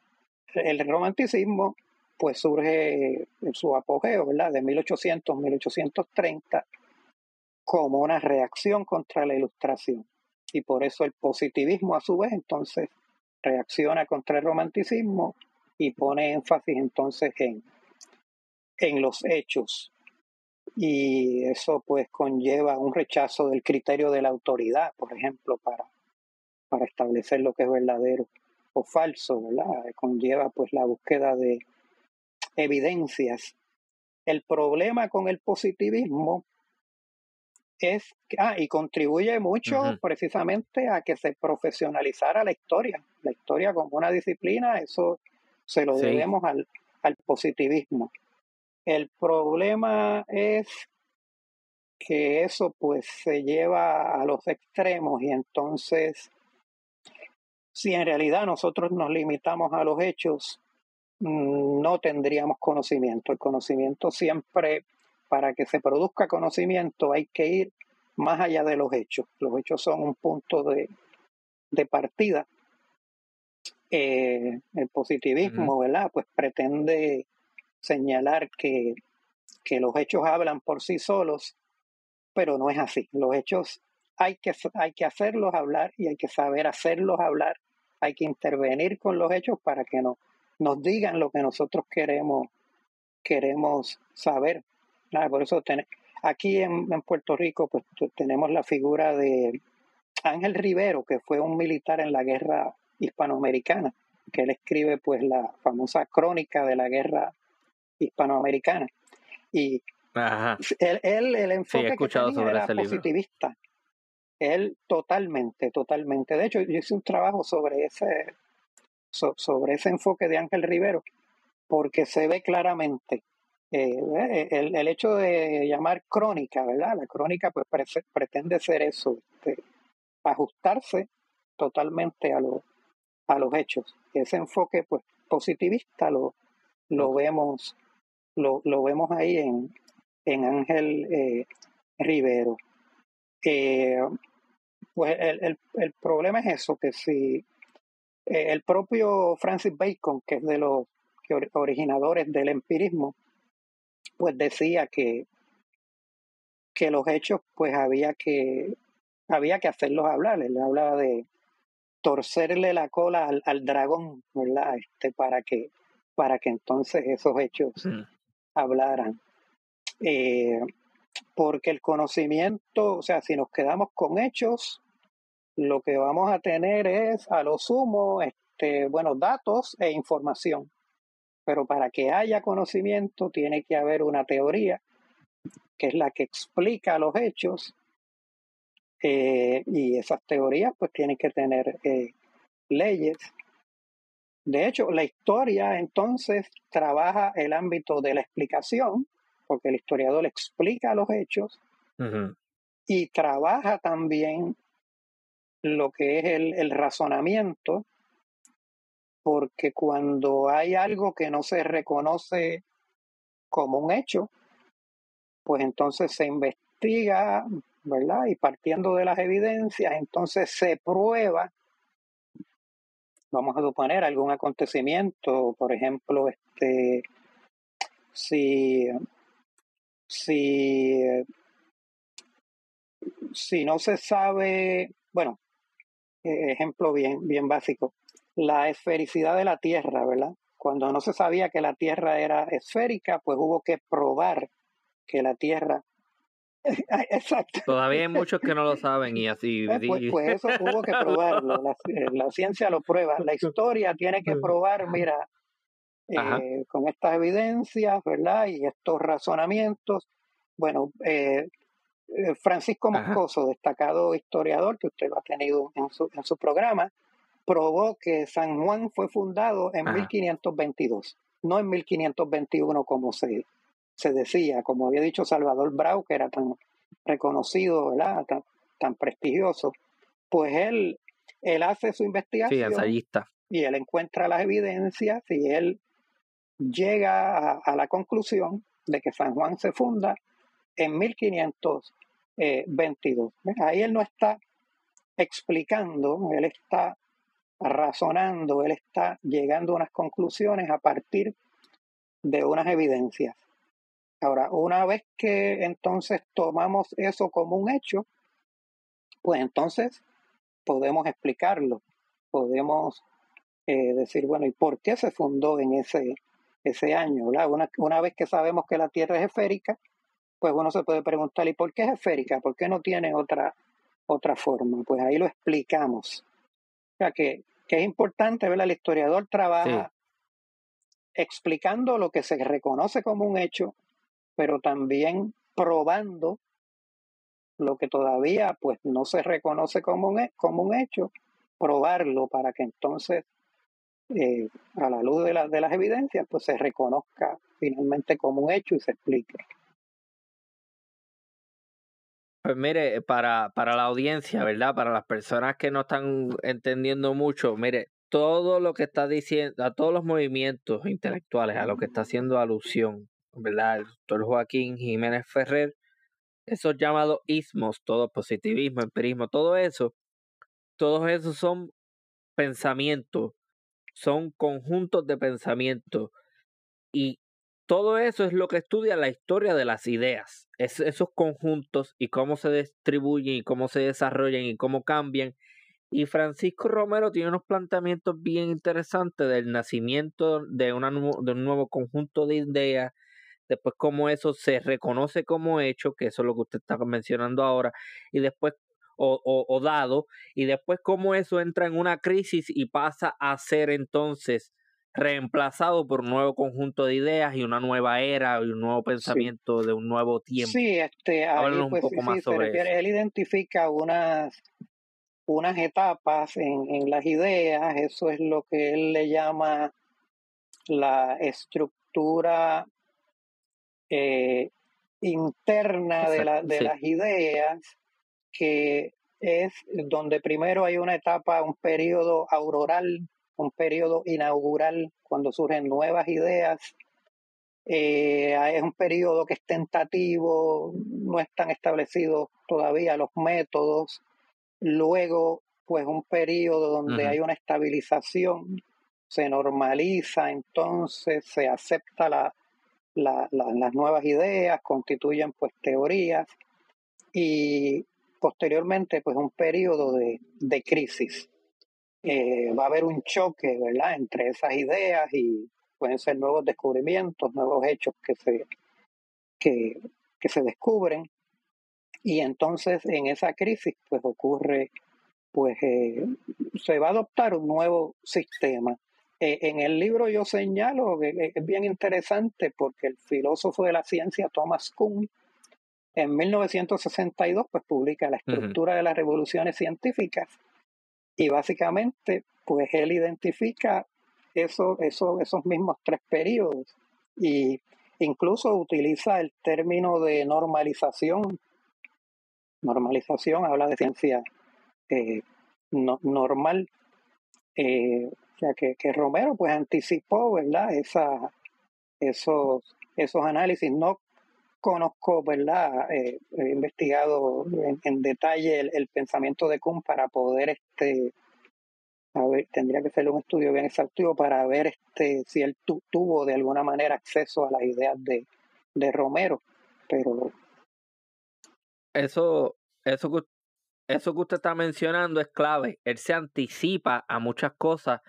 el romanticismo pues surge en su apogeo, ¿verdad? De 1800, 1830, como una reacción contra la ilustración. Y por eso el positivismo a su vez entonces reacciona contra el romanticismo y pone énfasis entonces en, en los hechos. Y eso pues conlleva un rechazo del criterio de la autoridad, por ejemplo, para, para establecer lo que es verdadero o falso, ¿verdad? Conlleva pues la búsqueda de evidencias. El problema con el positivismo es, ah, y contribuye mucho precisamente a que se profesionalizara la historia, la historia como una disciplina, eso se lo debemos al, al positivismo. El problema es que eso pues se lleva a los extremos y entonces si en realidad nosotros nos limitamos a los hechos, mm, no tendríamos conocimiento. El conocimiento siempre, para que se produzca conocimiento, hay que ir más allá de los hechos. Los hechos son un punto de, partida. Eh, el positivismo, ¿verdad? Pues pretende señalar que, que los hechos hablan por sí solos, pero no es así. Los hechos hay que, hay que hacerlos hablar y hay que saber hacerlos hablar. Hay que intervenir con los hechos para que no, nos digan lo que nosotros queremos, queremos saber. Por eso aquí en, Puerto Rico pues, tenemos la figura de Ángel Rivero, que fue un militar en la guerra hispanoamericana, que él escribe pues la famosa crónica de la guerra hispanoamericana. Y Él, el enfoque que tenía era positivista. Él totalmente, totalmente. De hecho, yo hice un trabajo sobre ese, sobre ese enfoque de Ángel Rivero, porque se ve claramente eh, el, el, hecho de llamar crónica, ¿verdad? La crónica pues pretende ser eso, este, ajustarse totalmente a, lo, a los hechos. Ese enfoque pues positivista lo, lo vemos lo, lo vemos ahí en, en Ángel eh, Rivero. Eh, pues el, el, el, problema es eso, que si eh, el propio Francis Bacon, que es de los originadores del empirismo, pues decía que, que los hechos pues había que había que hacerlos hablar. Él hablaba de torcerle la cola al, al dragón, ¿verdad? Este, para que para que entonces esos hechos hablaran. Eh, porque el conocimiento, o sea, si nos quedamos con hechos, lo que vamos a tener es a lo sumo, este, bueno, datos e información. Pero para que haya conocimiento tiene que haber una teoría, que es la que explica los hechos, eh, y esas teorías pues tienen que tener eh, leyes de hecho, la historia entonces trabaja el ámbito de la explicación, porque el historiador explica los hechos, y trabaja también lo que es el, el razonamiento, porque cuando hay algo que no se reconoce como un hecho, pues entonces se investiga, ¿verdad? Y partiendo de las evidencias, entonces se prueba vamos a suponer algún acontecimiento, por ejemplo, este, si, si, si no se sabe, bueno, e, ejemplo bien, bien básico, la esfericidad de la Tierra, ¿verdad? Cuando no se sabía que la Tierra era esférica, pues hubo que probar que la Tierra Exacto. Todavía hay muchos que no lo saben y así. Eh, pues, pues, eso hubo que probarlo. Eh, la, ciencia lo prueba. La historia tiene que probar, mira, eh, con estas evidencias, ¿verdad? Y estos razonamientos. Bueno, Francisco Moscoso, destacado historiador que usted lo ha tenido en su, en su programa, probó que San Juan fue fundado en 1522, no en 1521 como se, se decía, como había dicho Salvador Brau, que era tan reconocido, ¿verdad? Tan, prestigioso, pues él, él hace su investigación y él encuentra las evidencias y él llega a, la conclusión de que San Juan se funda en 1522. Ahí él no está explicando, él está razonando, él está llegando a unas conclusiones a partir de unas evidencias. Ahora, una vez que entonces tomamos eso como un hecho, pues entonces podemos explicarlo, podemos eh, decir, bueno, ¿y por qué se fundó en ese, ese año? Una, una vez que sabemos que la Tierra es esférica, pues uno se puede preguntar, ¿y por qué es esférica? ¿Por qué no tiene otra, otra forma? Pues ahí lo explicamos. O sea que, que es importante, ver El historiador trabaja explicando lo que se reconoce como un hecho, pero también probando lo que todavía pues no se reconoce como un, como un hecho, probarlo para que entonces eh, a la luz de, de las evidencias pues se reconozca finalmente como un hecho y se explique. Pues mire, para, para la audiencia, ¿verdad? Para las personas que no están entendiendo mucho, mire, todo lo que está diciendo, a todos los movimientos intelectuales, a lo que está haciendo alusión, ¿verdad? El doctor Joaquín Jiménez Ferrer, esos llamados ismos, todo positivismo, empirismo, todo eso, todos esos son pensamientos, son conjuntos de pensamientos. Y todo eso es lo que estudia la historia de las ideas, esos conjuntos y cómo se distribuyen y cómo se desarrollan y cómo cambian y Francisco Romero tiene unos planteamientos bien interesantes del nacimiento de, una, de un nuevo conjunto de ideas, después cómo eso se reconoce como hecho, que eso es lo que usted está mencionando ahora, y después, o, o, dado, y después cómo eso entra en una crisis y pasa a ser entonces reemplazado por un nuevo conjunto de ideas y una nueva era y un nuevo pensamiento de un nuevo tiempo. Sí, este, ahí, un pues, poco más sobre eso. Él identifica unas unas etapas en, en, las ideas, eso es lo que él le llama la estructura eh, interna de, la, de las ideas, que es donde primero hay una etapa, un periodo auroral, un periodo inaugural, cuando surgen nuevas ideas. Eh, es un periodo que es tentativo, no están establecidos todavía los métodos, Luego, pues un periodo donde hay una estabilización, se normaliza, entonces se acepta la, las nuevas ideas, constituyen pues teorías y posteriormente pues un periodo de, de crisis. Eh, va a haber un choque, ¿verdad?, entre esas ideas y pueden ser nuevos descubrimientos, nuevos hechos que se, que, que se descubren y entonces en esa crisis pues ocurre, pues eh, se va a adoptar un nuevo sistema. Eh, en el libro yo señalo que es bien interesante porque el filósofo de la ciencia Thomas Kuhn en 1962 pues publica la estructura de las revoluciones científicas y básicamente pues él identifica eso, eso, esos mismos tres periodos y incluso utiliza el término de normalización normalización, habla de ciencia eh, normal. Eh, sea que, que, Romero pues anticipó, ¿verdad? Esa, esos, esos análisis. No conozco, ¿verdad? Eh, he investigado en, detalle el, pensamiento de Kuhn para poder, este, tendría que ser un estudio bien exhaustivo para ver este, si él tuvo de alguna manera acceso a las ideas de, de Romero, pero eso, eso, eso que usted está mencionando es clave. Él se anticipa a muchas cosas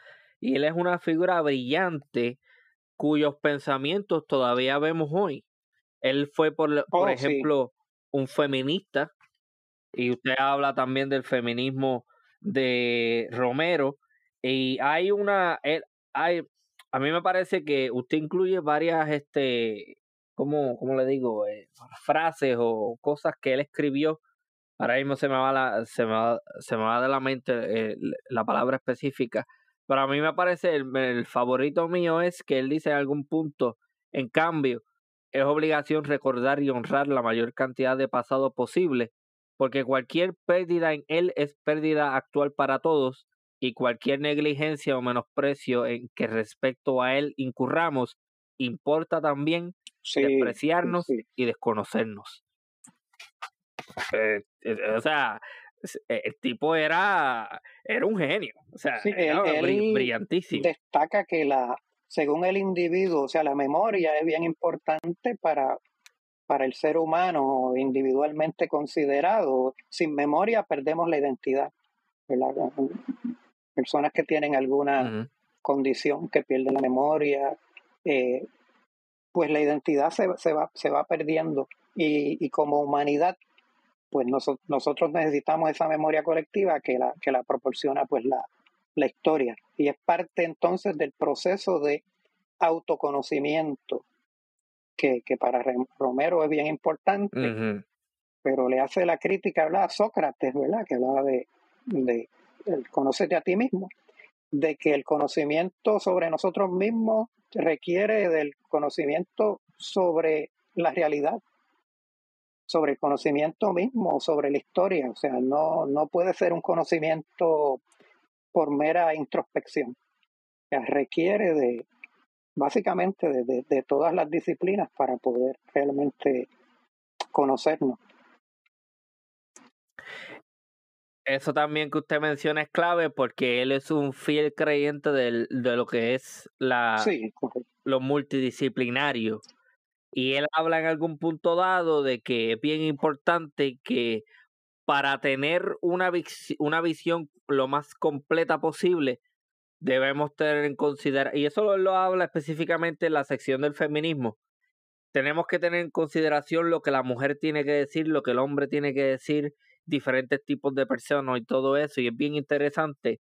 y él es una figura brillante cuyos pensamientos todavía vemos hoy. Él fue, por, por oh, ejemplo, un feminista y usted habla también del feminismo de Romero y hay una, hay, a mí me parece que usted incluye varias este, ¿cómo, cómo le digo? Eh, frases o cosas que él escribió. Ahora mismo se me va, la, se me va, se me va de la mente eh, la palabra específica. Pero a mí me parece, el, el favorito mío es que él dice en algún punto, en cambio, es obligación recordar y honrar la mayor cantidad de pasado posible, porque cualquier pérdida en él es pérdida actual para todos, y cualquier negligencia o menosprecio en que respecto a él incurramos importa también despreciarnos y desconocernos. Eh, eh, o sea, el tipo era, era un genio, o sea, era brillantísimo. Destaca que la, según el individuo, o sea, la memoria es bien importante para, para el ser humano individualmente considerado. Sin memoria perdemos la identidad. Personas que tienen alguna condición que pierden la memoria, eh, pues la identidad se, se, va, se va perdiendo. Y, y como humanidad, pues nosotros necesitamos esa memoria colectiva que la, que la proporciona pues la, la historia. Y es parte entonces del proceso de autoconocimiento que, que para Romero es bien importante, pero le hace la crítica a Sócrates, ¿verdad? Que hablaba de, de el conocerte a ti mismo, de que el conocimiento sobre nosotros mismos requiere del conocimiento sobre la realidad, sobre el conocimiento mismo, sobre la historia. O sea, no, no puede ser un conocimiento por mera introspección. O sea, requiere de, básicamente, de, de todas las disciplinas para poder realmente conocernos. Eso también que usted menciona es clave porque él es un fiel creyente de lo que es la lo multidisciplinario. Y él habla en algún punto dado de que es bien importante que para tener una, una visión lo más completa posible, debemos tener en consideración, y eso lo habla específicamente en la sección del feminismo, tenemos que tener en consideración lo que la mujer tiene que decir, lo que el hombre tiene que decir, diferentes tipos de personas y todo eso, y es bien interesante.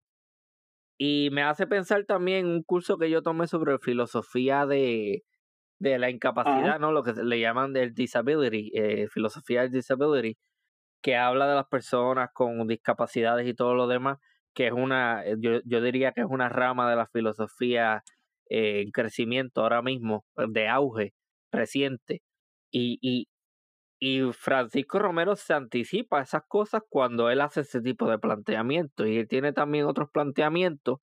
Y me hace pensar también un curso que yo tomé sobre filosofía de, de la incapacidad, ¿no? Lo que le llaman del disability, eh, filosofía del disability, que habla de las personas con discapacidades y todo lo demás, que es una, eh, yo, yo diría que es una rama de la filosofía eh, en crecimiento ahora mismo, de auge reciente. Y, y, y Francisco Romero se anticipa a esas cosas cuando él hace ese tipo de planteamientos. Y él tiene también otros planteamientos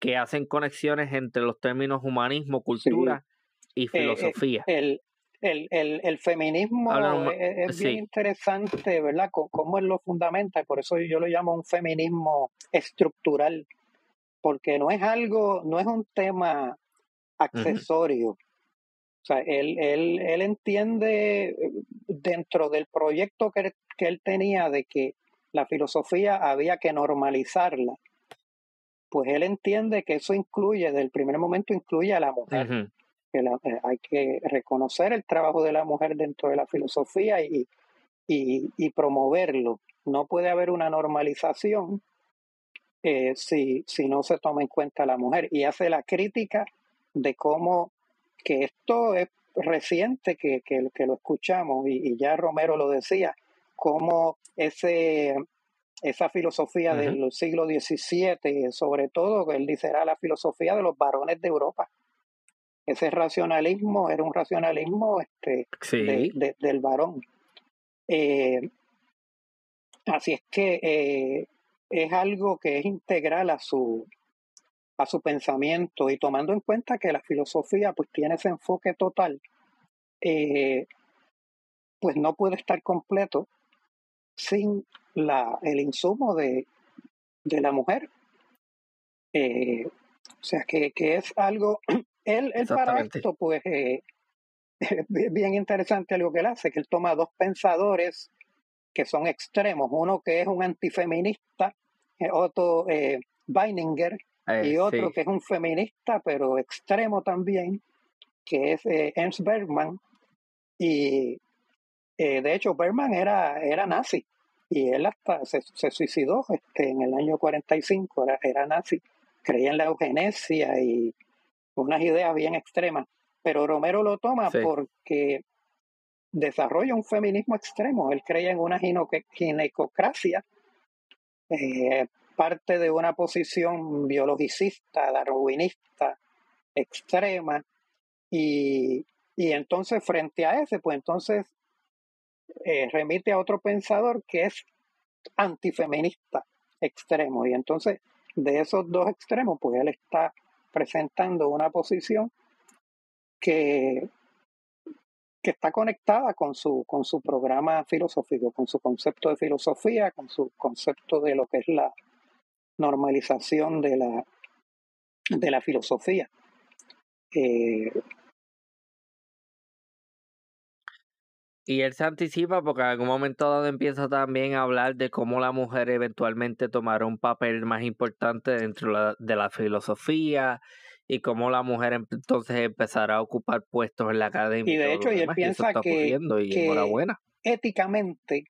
que hacen conexiones entre los términos humanismo, cultura y eh, eh, filosofía. el, el, el, el, feminismo es, bien interesante, ¿verdad? Cómo él lo fundamenta, por eso yo lo llamo un feminismo estructural, porque no es algo, no es un tema accesorio. O sea, él, él, él entiende dentro del proyecto que, que él tenía de que la filosofía había que normalizarla, pues él entiende que eso incluye, desde el primer momento incluye a la mujer. Que eh, hay que reconocer el trabajo de la mujer dentro de la filosofía y, y, y promoverlo. No puede haber una normalización eh, si, si no se toma en cuenta a la mujer. Y hace la crítica de cómo que esto es reciente que, que, que lo escuchamos y, ya Romero lo decía, cómo ese, esa filosofía del siglo XVII, sobre todo, él dice, era la filosofía de los varones de Europa. Ese racionalismo era un racionalismo este, del varón. Eh, así es que eh, es algo que es integral a su, a su pensamiento y tomando en cuenta que la filosofía pues tiene ese enfoque total, eh, pues no puede estar completo sin la, el insumo de, de la mujer. Eh, o sea, que, que, es algo, él, él para esto, pues, eh, es bien interesante algo que él hace, que él toma dos pensadores que son extremos, uno que es un antifeminista, otro eh, Weininger, y eh, otro que es un feminista, pero extremo también, que es eh, Ernst Bergman. Y eh, de hecho, Bergman era, era nazi y él hasta se, suicidó este, en el año 45, era, era nazi, creía en la eugenesia y unas ideas bien extremas. Pero Romero lo toma porque desarrolla un feminismo extremo. Él creía en una ginecocracia eh, parte de una posición biologicista, darwinista, extrema, y, y entonces frente a ese, pues entonces eh, remite a otro pensador que es antifeminista extremo, y entonces de esos dos extremos, pues él está presentando una posición que que está conectada con su, con su programa filosófico, con su concepto de filosofía, con su concepto de lo que es la normalización de la, de la filosofía. Eh, y él se anticipa porque en algún momento dado empieza también a hablar de cómo la mujer eventualmente tomará un papel más importante dentro de la filosofía y cómo la mujer entonces empezará a ocupar puestos en la academia. Y de hecho, y él piensa que, enhorabuena. éticamente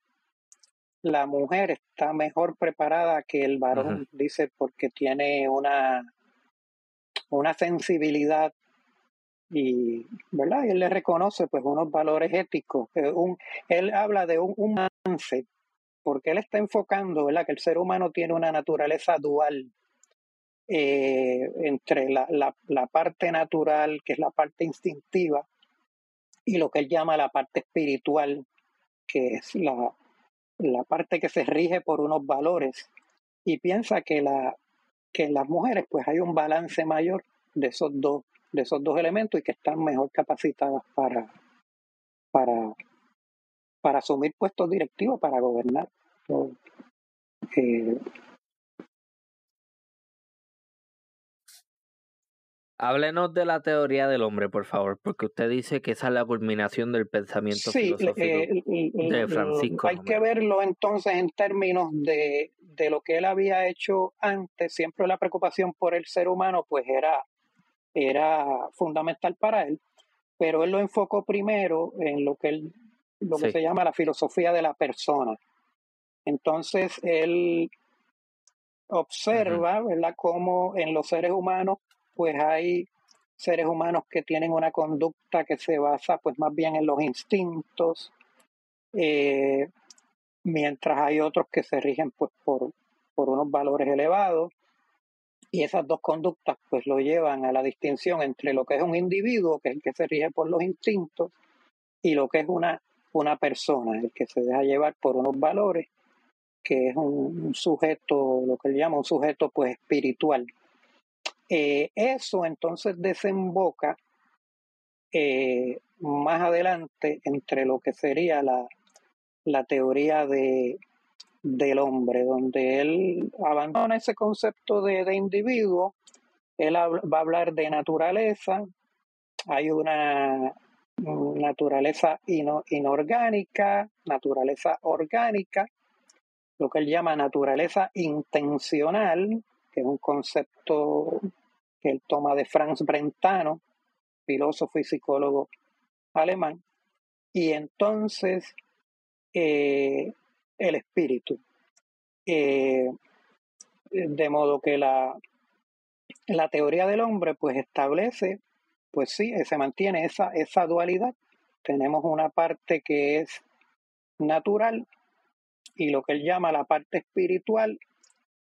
la mujer está mejor preparada que el varón, dice, porque tiene una, una sensibilidad y, ¿verdad? Él le reconoce pues unos valores éticos. Él habla de un, avance, porque él está enfocando. Que el ser humano tiene una naturaleza dual eh, entre la, parte natural, que es la parte instintiva, y lo que él llama la parte espiritual, que es la, parte que se rige por unos valores. Y piensa que, que en las mujeres pues hay un balance mayor de esos dos, de esos dos elementos y que están mejor capacitadas para, para, para asumir puestos directivos, para gobernar. Eh, Háblenos de la teoría del hombre, por favor, porque usted dice que esa es la culminación del pensamiento filosófico eh, de Francisco. Hay que verlo entonces en términos de, de, lo que él había hecho antes. Siempre la preocupación por el ser humano, pues era, era fundamental para él, pero él lo enfocó primero en lo que él, lo que se llama la filosofía de la persona. Entonces él observa, ¿verdad?, cómo en los seres humanos pues hay seres humanos que tienen una conducta que se basa pues más bien en los instintos, eh, mientras hay otros que se rigen pues por, por unos valores elevados. Y esas dos conductas pues lo llevan a la distinción entre lo que es un individuo, que es el que se rige por los instintos, y lo que es una, una persona, el que se deja llevar por unos valores, que es un, sujeto, lo que él llama un sujeto pues espiritual, eh, eso entonces desemboca eh, más adelante entre lo que sería la, la teoría de, del hombre, donde él abandona ese concepto de, de individuo, él va a hablar de naturaleza, hay una naturaleza inorgánica, naturaleza orgánica, lo que él llama naturaleza intencional, que es un concepto que él toma de Franz Brentano, filósofo y psicólogo alemán, y entonces eh, el espíritu. Eh, de modo que la, la teoría del hombre pues establece, pues sí, se mantiene esa, esa dualidad. Tenemos una parte que es natural y lo que él llama la parte espiritual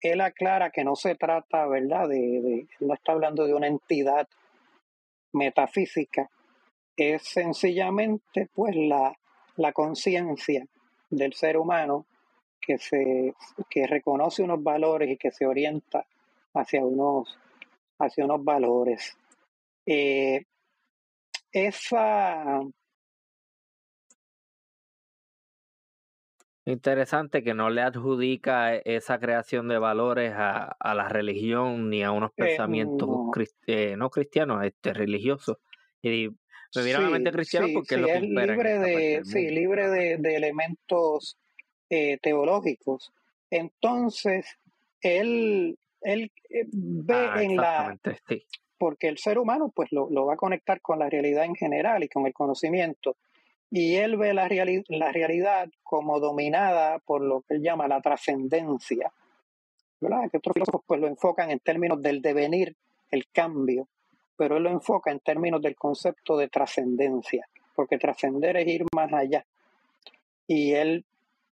él aclara que no se trata, ¿verdad?, de, no está hablando de una entidad metafísica, es sencillamente pues la, la conciencia del ser humano que, se, que reconoce unos valores y que se orienta hacia unos, hacia unos valores. Eh, esa, Interesante que no le adjudica esa creación de valores a, a la religión ni a unos eh, pensamientos eh, no. cristianos, este, religiosos. Y me viene a la mente cristiano porque es lo que libre de, Sí, libre de, de elementos eh, teológicos. Entonces, él, él ve ah, en la... Porque el ser humano pues lo, lo va a conectar con la realidad en general y con el conocimiento y él ve la, la realidad como dominada por lo que él llama la trascendencia. ¿verdad? Que otros filósofos pues lo enfocan en términos del devenir, el cambio, pero él lo enfoca en términos del concepto de trascendencia, porque trascender es ir más allá. Y él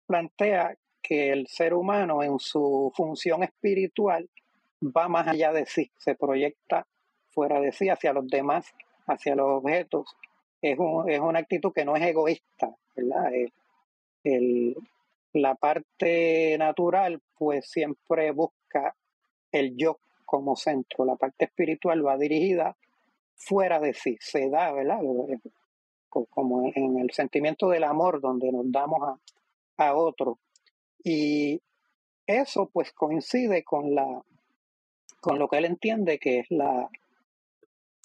plantea que el ser humano en su función espiritual va más allá de sí, se proyecta fuera de sí, hacia los demás, hacia los objetos, es, un, es una actitud que no es egoísta. El, la parte natural pues siempre busca el yo como centro, la parte espiritual va dirigida fuera de sí, se da, ¿verdad? como en el sentimiento del amor donde nos damos a, a otro. Y eso pues coincide con la con lo que él entiende que es la,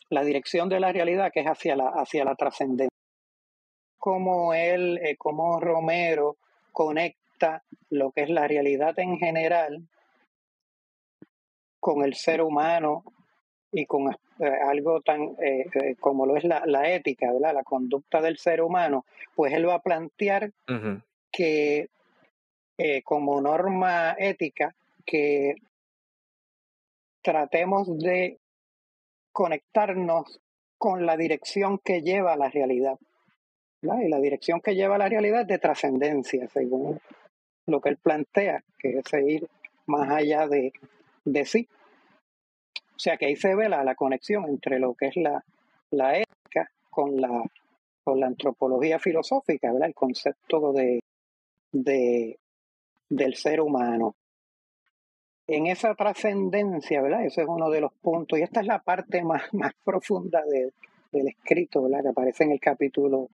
la dirección de la realidad, que es hacia la, hacia la trascendencia. Como él, eh, como Romero conecta lo que es la realidad en general con el ser humano y con eh, algo tan eh, como lo es la, la, ética, ¿verdad? la conducta del ser humano, pues él va a plantear que como norma ética que tratemos de conectarnos con la dirección que lleva a la realidad. Y la dirección que lleva a la realidad es de trascendencia, según lo que él plantea, que es ir más allá de, de sí. O sea que ahí se ve la, la conexión entre lo que es la, la ética con la, con la antropología filosófica, ¿verdad? el concepto de, de, del ser humano en esa trascendencia, ¿verdad? Ese es uno de los puntos, y esta es la parte más, más profunda del escrito, ¿verdad? Que aparece en el capítulo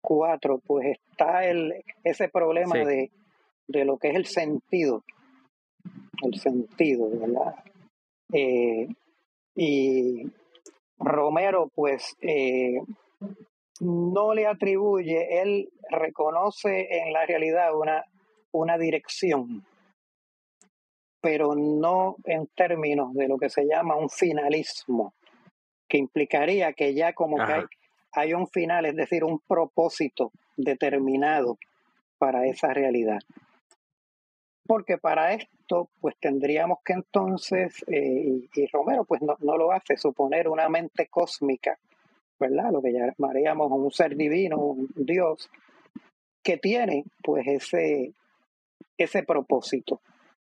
4, pues está el, ese problema de, de, lo que es el sentido, el sentido, ¿verdad? Eh, y Romero, pues, eh, no le atribuye, él reconoce en la realidad una, una dirección, pero no en términos de lo que se llama un finalismo, que implicaría que ya como que hay, un final, es decir, un propósito determinado para esa realidad. Porque para pues tendríamos que entonces, eh, y, Romero pues no, no, lo hace, suponer una mente cósmica, ¿verdad? Lo que llamaríamos un ser divino, un Dios, que tiene pues ese, ese propósito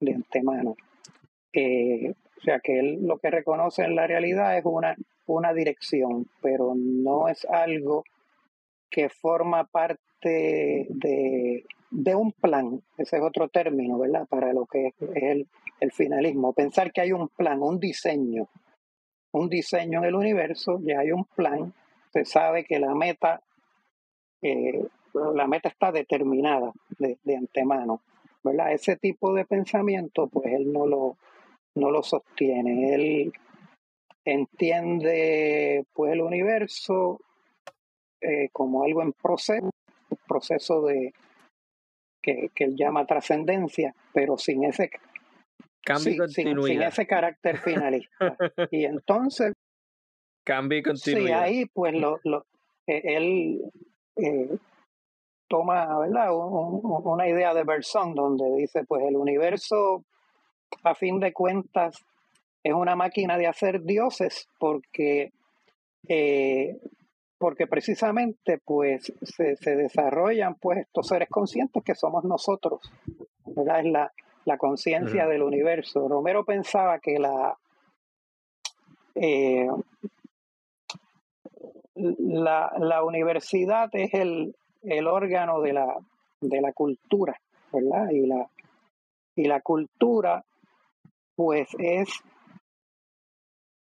de antemano. Eh, o sea que él lo que reconoce en la realidad es una, una dirección, pero no es algo que forma parte de, de un plan. Ese es otro término, ¿verdad? Para lo que es el, el finalismo. Pensar que hay un plan, un diseño, un diseño en el universo, ya hay un plan, se sabe que la meta, la meta está determinada de, de antemano. ¿verdad? Ese tipo de pensamiento, pues él no lo, no lo sostiene. Él entiende pues el universo eh, como algo en proceso, proceso de que, que él llama trascendencia, pero sin ese cambio sin, sin, ese carácter finalista. y entonces cambio y continuidad. Sí, ahí pues lo, lo eh, él eh, toma ¿verdad? una idea de Bergson donde dice, pues el universo, a fin de cuentas, es una máquina de hacer dioses porque, eh, porque precisamente pues se, se, desarrollan pues estos seres conscientes que somos nosotros. ¿verdad? Es la, la conciencia del universo. Romero pensaba que la, eh, la, la universidad es el, el órgano de la, de la cultura, ¿verdad? Y la, y la cultura, pues es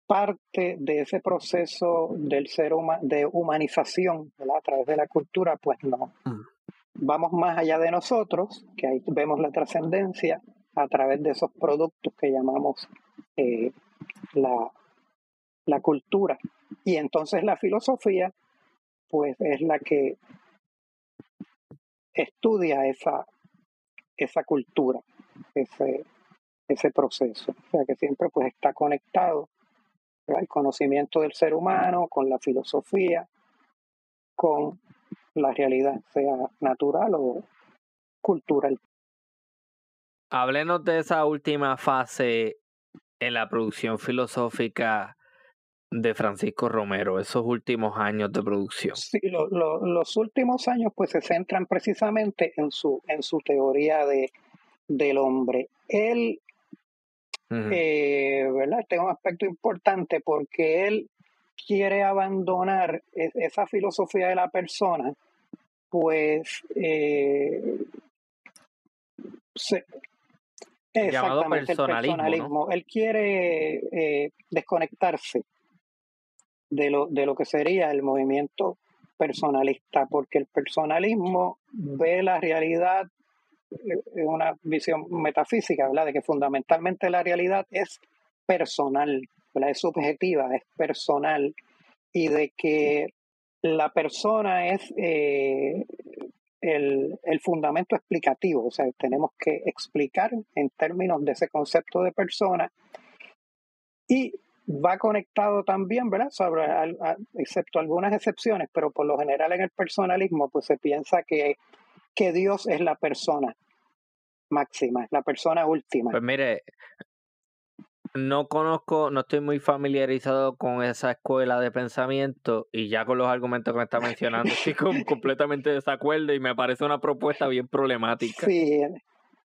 parte de ese proceso del ser de humanización, ¿verdad? A través de la cultura, pues no. Mm. Vamos más allá de nosotros, que ahí vemos la trascendencia a través de esos productos que llamamos eh, la, la cultura. Y entonces la filosofía, pues es la que estudia esa, esa cultura, ese, ese proceso. O sea que siempre pues está conectado el conocimiento del ser humano con la filosofía, con la realidad, sea natural o cultural. Háblenos de esa última fase en la producción filosófica de Francisco Romero, esos últimos años de producción? Sí, los últimos años pues se centran precisamente en su, en su teoría de, del hombre. Él, eh, ¿verdad? Este es un aspecto importante porque él quiere abandonar e, esa filosofía de la persona, pues eh, llamado personalismo. Él quiere eh, desconectarse de lo, de lo que sería el movimiento personalista, porque el personalismo ve la realidad una visión metafísica, ¿verdad? De que fundamentalmente la realidad es personal, ¿verdad? Es subjetiva, es personal, y de que la persona es eh, el, el, fundamento explicativo, o sea, tenemos que explicar en términos de ese concepto de persona y va conectado también, ¿verdad? Sobre, excepto algunas excepciones, pero por lo general en el personalismo pues se piensa que, que Dios es la persona máxima, la persona última. Pues mire, no conozco, no estoy muy familiarizado con esa escuela de pensamiento y ya con los argumentos que me está mencionando estoy completamente de desacuerdo y me parece una propuesta bien problemática. Sí.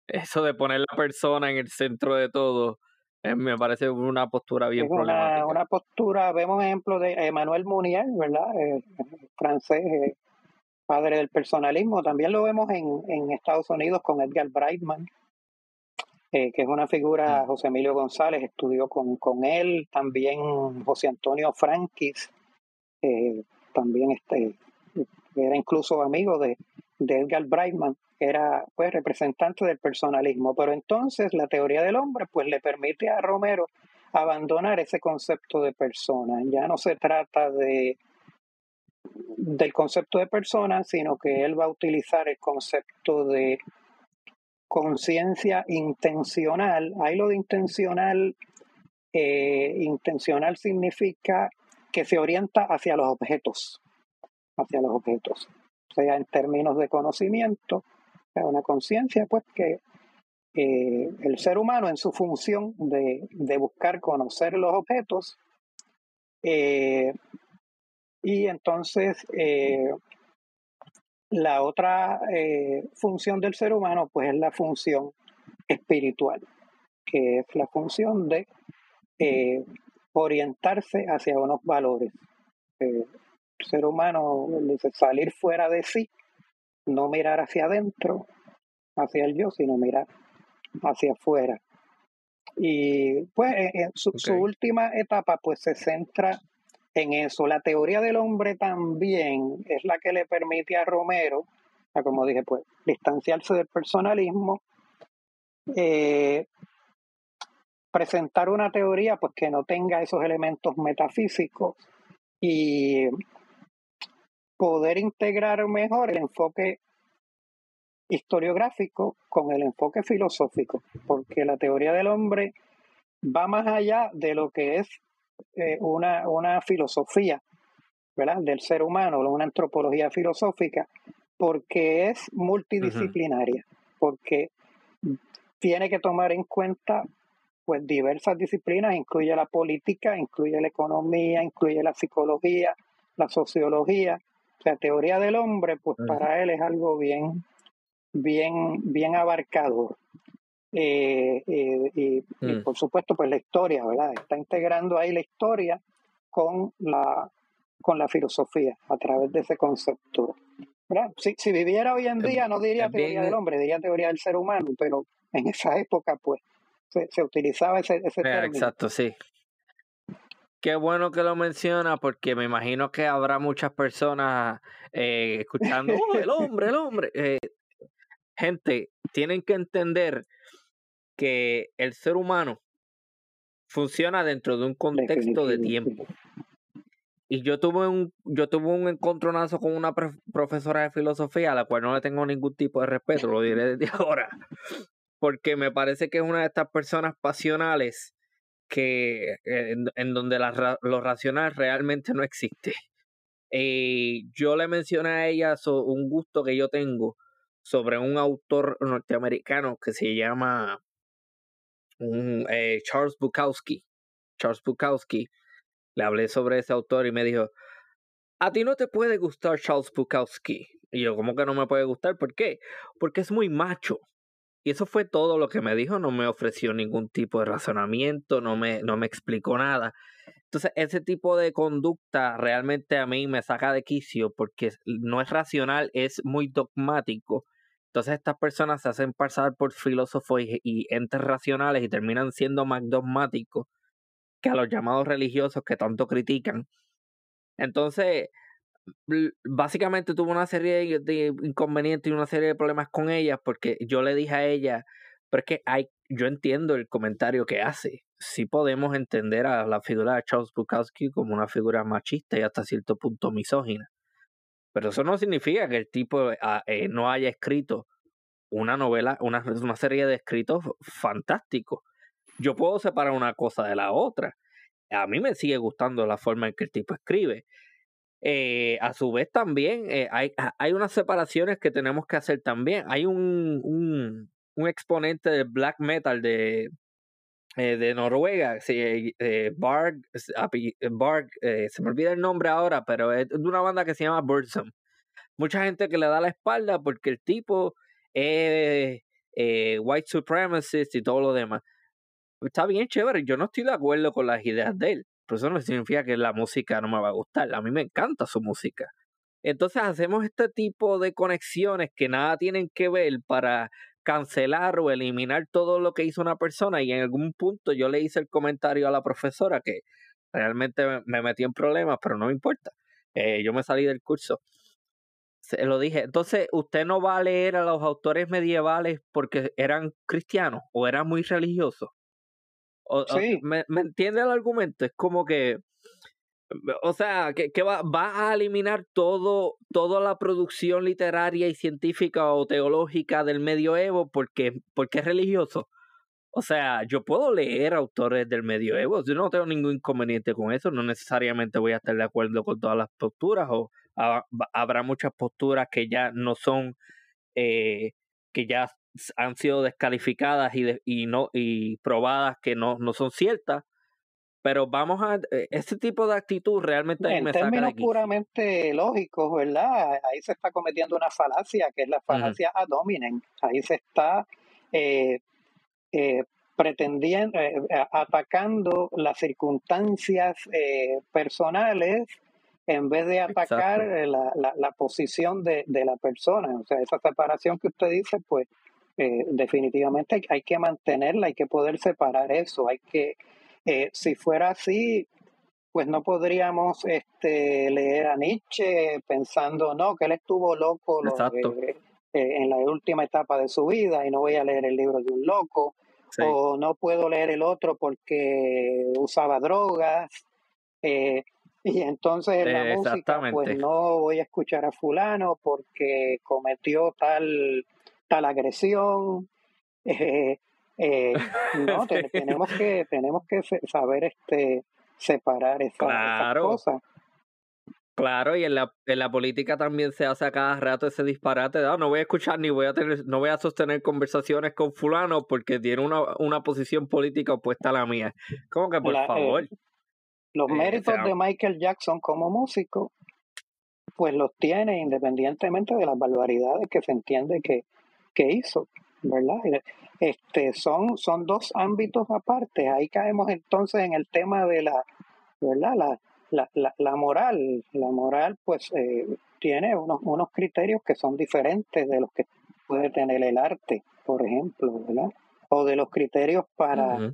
Eso de poner la persona en el centro de todo eh, me parece una postura bien problemática. Una, postura, vemos ejemplo de Emmanuel Mounier, ¿verdad? Eh, francés, eh, padre del personalismo. También lo vemos en, en Estados Unidos con Edgar Brightman, que es una figura, mm. José Emilio González estudió con, con él, también José Antonio Frankis, también este, era incluso amigo de, de Edgar Brightman era pues representante del personalismo, pero entonces la teoría del hombre pues le permite a Romero abandonar ese concepto de persona. Ya no se trata de del concepto de persona, sino que él va a utilizar el concepto de conciencia intencional. Ahí lo de intencional, eh, intencional significa que se orienta hacia los objetos, hacia los objetos, o sea, en términos de conocimiento, una conciencia, pues que eh, el ser humano en su función de, buscar conocer los objetos, eh, y entonces eh, la otra función del ser humano, pues es la función espiritual, que es la función de orientarse hacia unos valores. el ser humano dice salir fuera de sí no mirar hacia adentro, hacia el yo, sino mirar hacia afuera. Y pues en su, última etapa pues se centra en eso. La teoría del hombre también es la que le permite a Romero, como dije, pues distanciarse del personalismo, eh, presentar una teoría pues que no tenga esos elementos metafísicos y poder integrar mejor el enfoque historiográfico con el enfoque filosófico, porque la teoría del hombre va más allá de lo que es eh, una, una filosofía ¿verdad? del ser humano, una antropología filosófica, porque es multidisciplinaria, porque tiene que tomar en cuenta pues diversas disciplinas, incluye la política, incluye la economía, incluye la psicología, la sociología, la teoría del hombre, pues para él es algo bien, bien, bien abarcador. Eh, eh, y, mm. por supuesto, pues la historia, ¿verdad? Está integrando ahí la historia con la, con la filosofía a través de ese concepto. Si, si viviera hoy en día, no diría teoría del hombre, diría teoría del ser humano, pero en esa época, pues, se, se utilizaba ese, ese término. Exacto, sí. Qué bueno que lo menciona porque me imagino que habrá muchas personas eh, escuchando, oh, el hombre, el hombre. Eh, gente, tienen que entender que el ser humano funciona dentro de un contexto de tiempo. Y yo tuve un, yo tuve un encontronazo con una profesora de filosofía a la cual no le tengo ningún tipo de respeto, lo diré desde ahora. Porque me parece que es una de estas personas pasionales que eh, en, donde la, lo racional realmente no existe. Eh, yo le mencioné a ella un gusto que yo tengo sobre un autor norteamericano que se llama eh, Charles Bukowski. Charles Bukowski. Le hablé sobre ese autor y me dijo, a ti no te puede gustar Charles Bukowski. Y yo, ¿cómo que no me puede gustar? ¿Por qué? Porque es muy macho. Y eso fue todo lo que me dijo, no me ofreció ningún tipo de razonamiento, no me, no me explicó nada. Entonces, ese tipo de conducta realmente a mí me saca de quicio porque no es racional, es muy dogmático. Entonces, estas personas se hacen pasar por filósofos y, entes racionales y terminan siendo más dogmáticos que a los llamados religiosos que tanto critican. Entonces, básicamente tuvo una serie de inconvenientes y una serie de problemas con ella porque yo le dije a ella, pero es que hay, yo entiendo el comentario que hace. Sí podemos entender a la figura de Charles Bukowski como una figura machista y hasta cierto punto misógina. Pero eso no significa que el tipo ah, eh, no haya escrito una novela, una, una serie de escritos fantásticos. Yo puedo separar una cosa de la otra. A mí me sigue gustando la forma en que el tipo escribe. Eh, a su vez también eh, hay, hay unas separaciones que tenemos que hacer también. Hay un, un, un exponente del black metal de, eh, de Noruega, sí, Barg, Barg se me olvida el nombre ahora, pero es de una banda que se llama Birdsome. Mucha gente que le da la espalda porque el tipo es white supremacist y todo lo demás. Está bien chévere, yo no estoy de acuerdo con las ideas de él, pero eso no significa que la música no me va a gustar. A mí me encanta su música. Entonces hacemos este tipo de conexiones que nada tienen que ver para cancelar o eliminar todo lo que hizo una persona y en algún punto yo le hice el comentario a la profesora que realmente me metí en problemas, pero no me importa. Eh, yo me salí del curso. Se lo dije. Entonces, usted no va a leer a los autores medievales porque eran cristianos o eran muy religiosos. sí. ¿me, ¿me, entiende el argumento? Es como que o sea, que, va, va, a eliminar todo, toda la producción literaria y científica o teológica del medioevo porque, porque es religioso. O sea, yo puedo leer autores del medioevo, yo no tengo ningún inconveniente con eso, no necesariamente voy a estar de acuerdo con todas las posturas o habrá muchas posturas que ya no son, eh, que ya han sido descalificadas y, y, no, y probadas que no, no son ciertas pero vamos a, eh, este tipo de actitud realmente en términos puramente lógicos, ¿verdad? Ahí se está cometiendo una falacia, que es la falacia ad hominem. Ahí se está eh, eh, pretendiendo, atacando las circunstancias personales en vez de atacar la, la, la, posición de, de, la persona. O sea, esa separación que usted dice, pues definitivamente hay que mantenerla, hay que poder separar eso, hay que eh, si fuera así, pues no podríamos este, leer a Nietzsche pensando, no, que él estuvo loco eh, en la última etapa de su vida y no voy a leer el libro de un loco, o no puedo leer el otro porque usaba drogas. Eh, y entonces en la música, pues no voy a escuchar a fulano porque cometió tal, tal agresión. Eh, eh, no, tenemos que tenemos que saber este separar esas cosas. Claro, y en la, en la política también se hace a cada rato ese disparate de, ah, no voy a escuchar ni voy a tener, no voy a sostener conversaciones con fulano porque tiene una, una posición política opuesta a la mía. Como que por favor. los eh, méritos de Michael Jackson como músico, pues los tiene independientemente de las barbaridades que se entiende que, que hizo. ¿verdad? Este, son, son dos ámbitos aparte. Ahí caemos entonces en el tema de la, ¿verdad? La, la, la, la moral. La moral, pues, eh, tiene unos, unos criterios que son diferentes de los que puede tener el arte, por ejemplo, ¿verdad? O de los criterios para,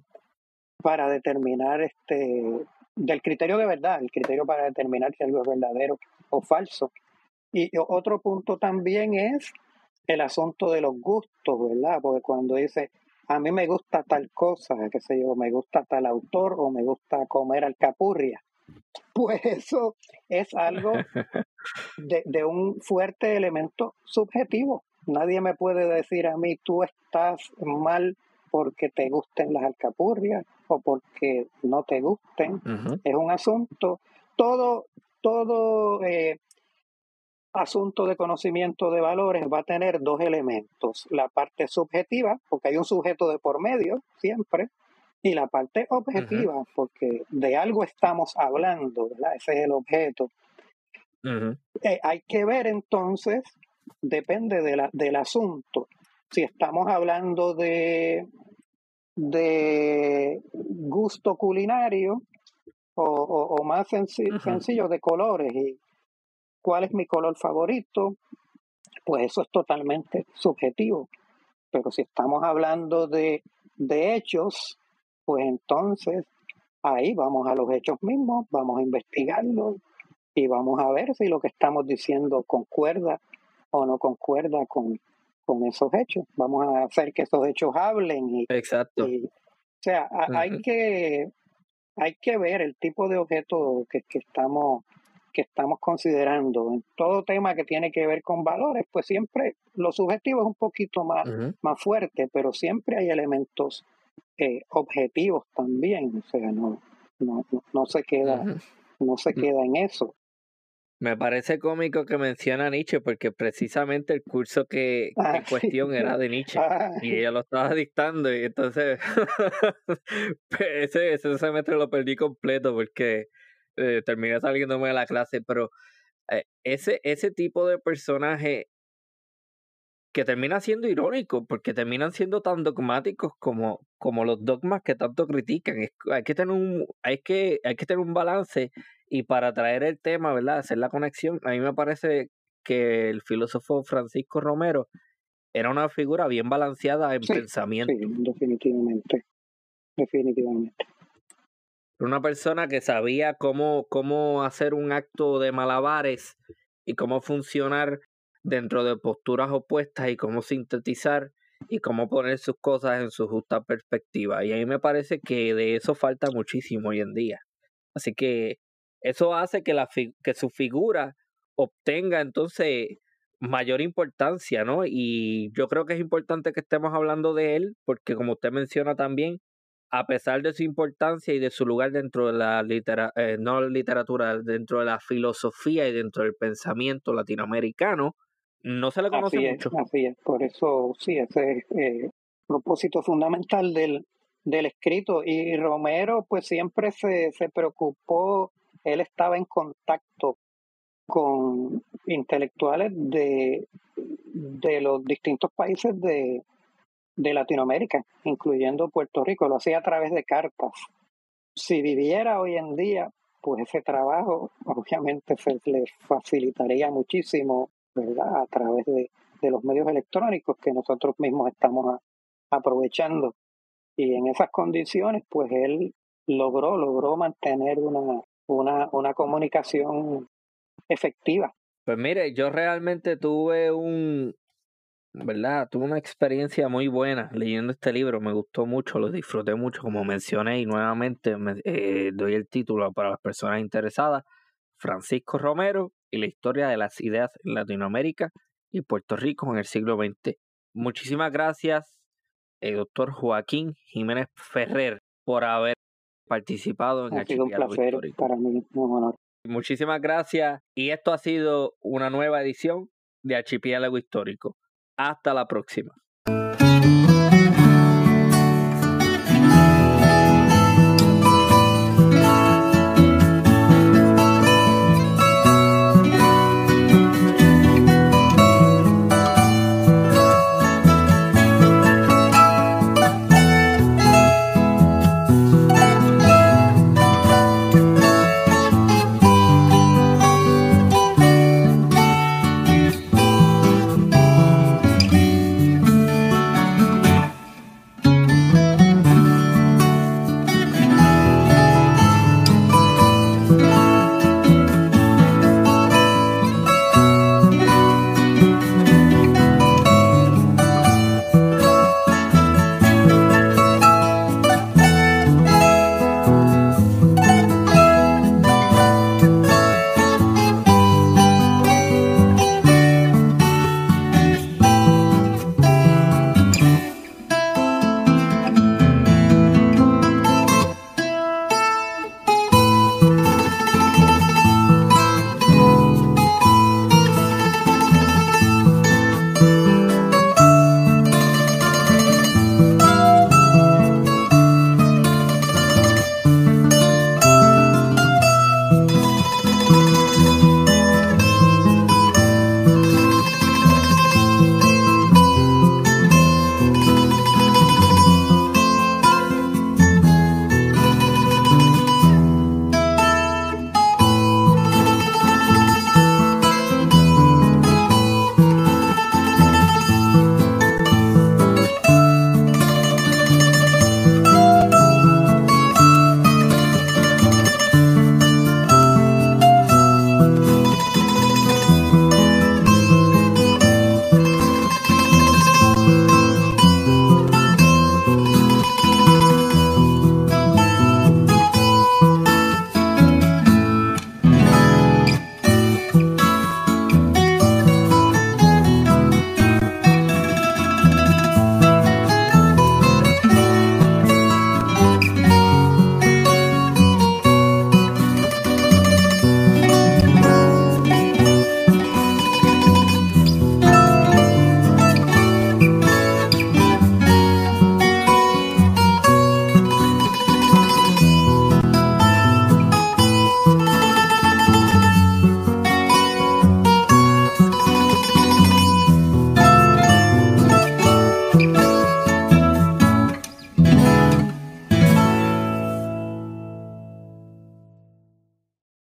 para determinar este del criterio de verdad, el criterio para determinar si algo es verdadero o falso. Y otro punto también es el asunto de los gustos, ¿verdad? Porque cuando dice, a mí me gusta tal cosa, qué sé yo, me gusta tal autor o me gusta comer alcapurria, pues eso es algo de, de un fuerte elemento subjetivo. Nadie me puede decir a mí, tú estás mal porque te gusten las alcapurrias o porque no te gusten. Es un asunto, todo, todo eh, asunto de conocimiento de valores va a tener dos elementos, la parte subjetiva, porque hay un sujeto de por medio siempre, y la parte objetiva, porque de algo estamos hablando, ¿verdad? Ese es el objeto. Eh, hay que ver entonces, depende de la, del asunto, si estamos hablando de, de gusto culinario o, o, más sencillo de colores y ¿Cuál es mi color favorito? Pues eso es totalmente subjetivo. Pero si estamos hablando de, de hechos, pues entonces ahí vamos a los hechos mismos, vamos a investigarlos y vamos a ver si lo que estamos diciendo concuerda o no concuerda con, con esos hechos. Vamos a hacer que esos hechos hablen. Y, Exacto. o sea, hay, que, hay que ver el tipo de objeto que, que, estamos que estamos considerando. En todo tema que tiene que ver con valores, pues siempre lo subjetivo es un poquito más, más fuerte, pero siempre hay elementos eh, objetivos también. O sea, no, no, no, se queda, no se mm. queda en eso. Me parece cómico que menciona a Nietzsche porque precisamente el curso que ah, en cuestión era de Nietzsche ah. y ella lo estaba dictando y entonces ese, ese semestre lo perdí completo porque eh, terminé saliéndome de la clase, pero eh, ese, ese tipo de personaje que termina siendo irónico porque terminan siendo tan dogmáticos como, como los dogmas que tanto critican. hay que tener un, hay que, hay que tener un balance y para traer el tema, ¿verdad? Hacer la conexión, a mí me parece que el filósofo Francisco Romero era una figura bien balanceada en pensamiento. Sí, definitivamente. Definitivamente. Una persona que sabía cómo, cómo hacer un acto de malabares y cómo funcionar dentro de posturas opuestas y cómo sintetizar y cómo poner sus cosas en su justa perspectiva. Y a mí me parece que de eso falta muchísimo hoy en día. Así que eso hace que, la que su figura obtenga entonces mayor importancia, ¿no? Y yo creo que es importante que estemos hablando de él, porque como usted menciona también, a pesar de su importancia y de su lugar dentro de la literatura, eh, no literatura, dentro de la filosofía y dentro del pensamiento latinoamericano, no se le conoce mucho. así es, por eso sí, ese es el eh, propósito fundamental del, del escrito. Y Romero pues siempre se, se preocupó él estaba en contacto con intelectuales de, de los distintos países de, de Latinoamérica, incluyendo Puerto Rico. Lo hacía a través de cartas. Si viviera hoy en día, pues ese trabajo obviamente se le facilitaría muchísimo, ¿verdad? A través de, de los medios electrónicos que nosotros mismos estamos aprovechando. Y en esas condiciones, pues él logró, logró mantener una, una, una comunicación efectiva. Pues mire, yo realmente tuve un, ¿verdad? Tuve una experiencia muy buena leyendo este libro, me gustó mucho, lo disfruté mucho, como mencioné, y nuevamente me, eh, doy el título para las personas interesadas, Francisco Romero y la historia de las ideas en Latinoamérica y Puerto Rico en el siglo XX. Muchísimas gracias, el eh, doctor Joaquín Jiménez Ferrer, por haber participado en ha sido un placer para mí, un honor. Muchísimas gracias y esto ha sido una nueva edición de Archipiélago Histórico. Hasta la próxima.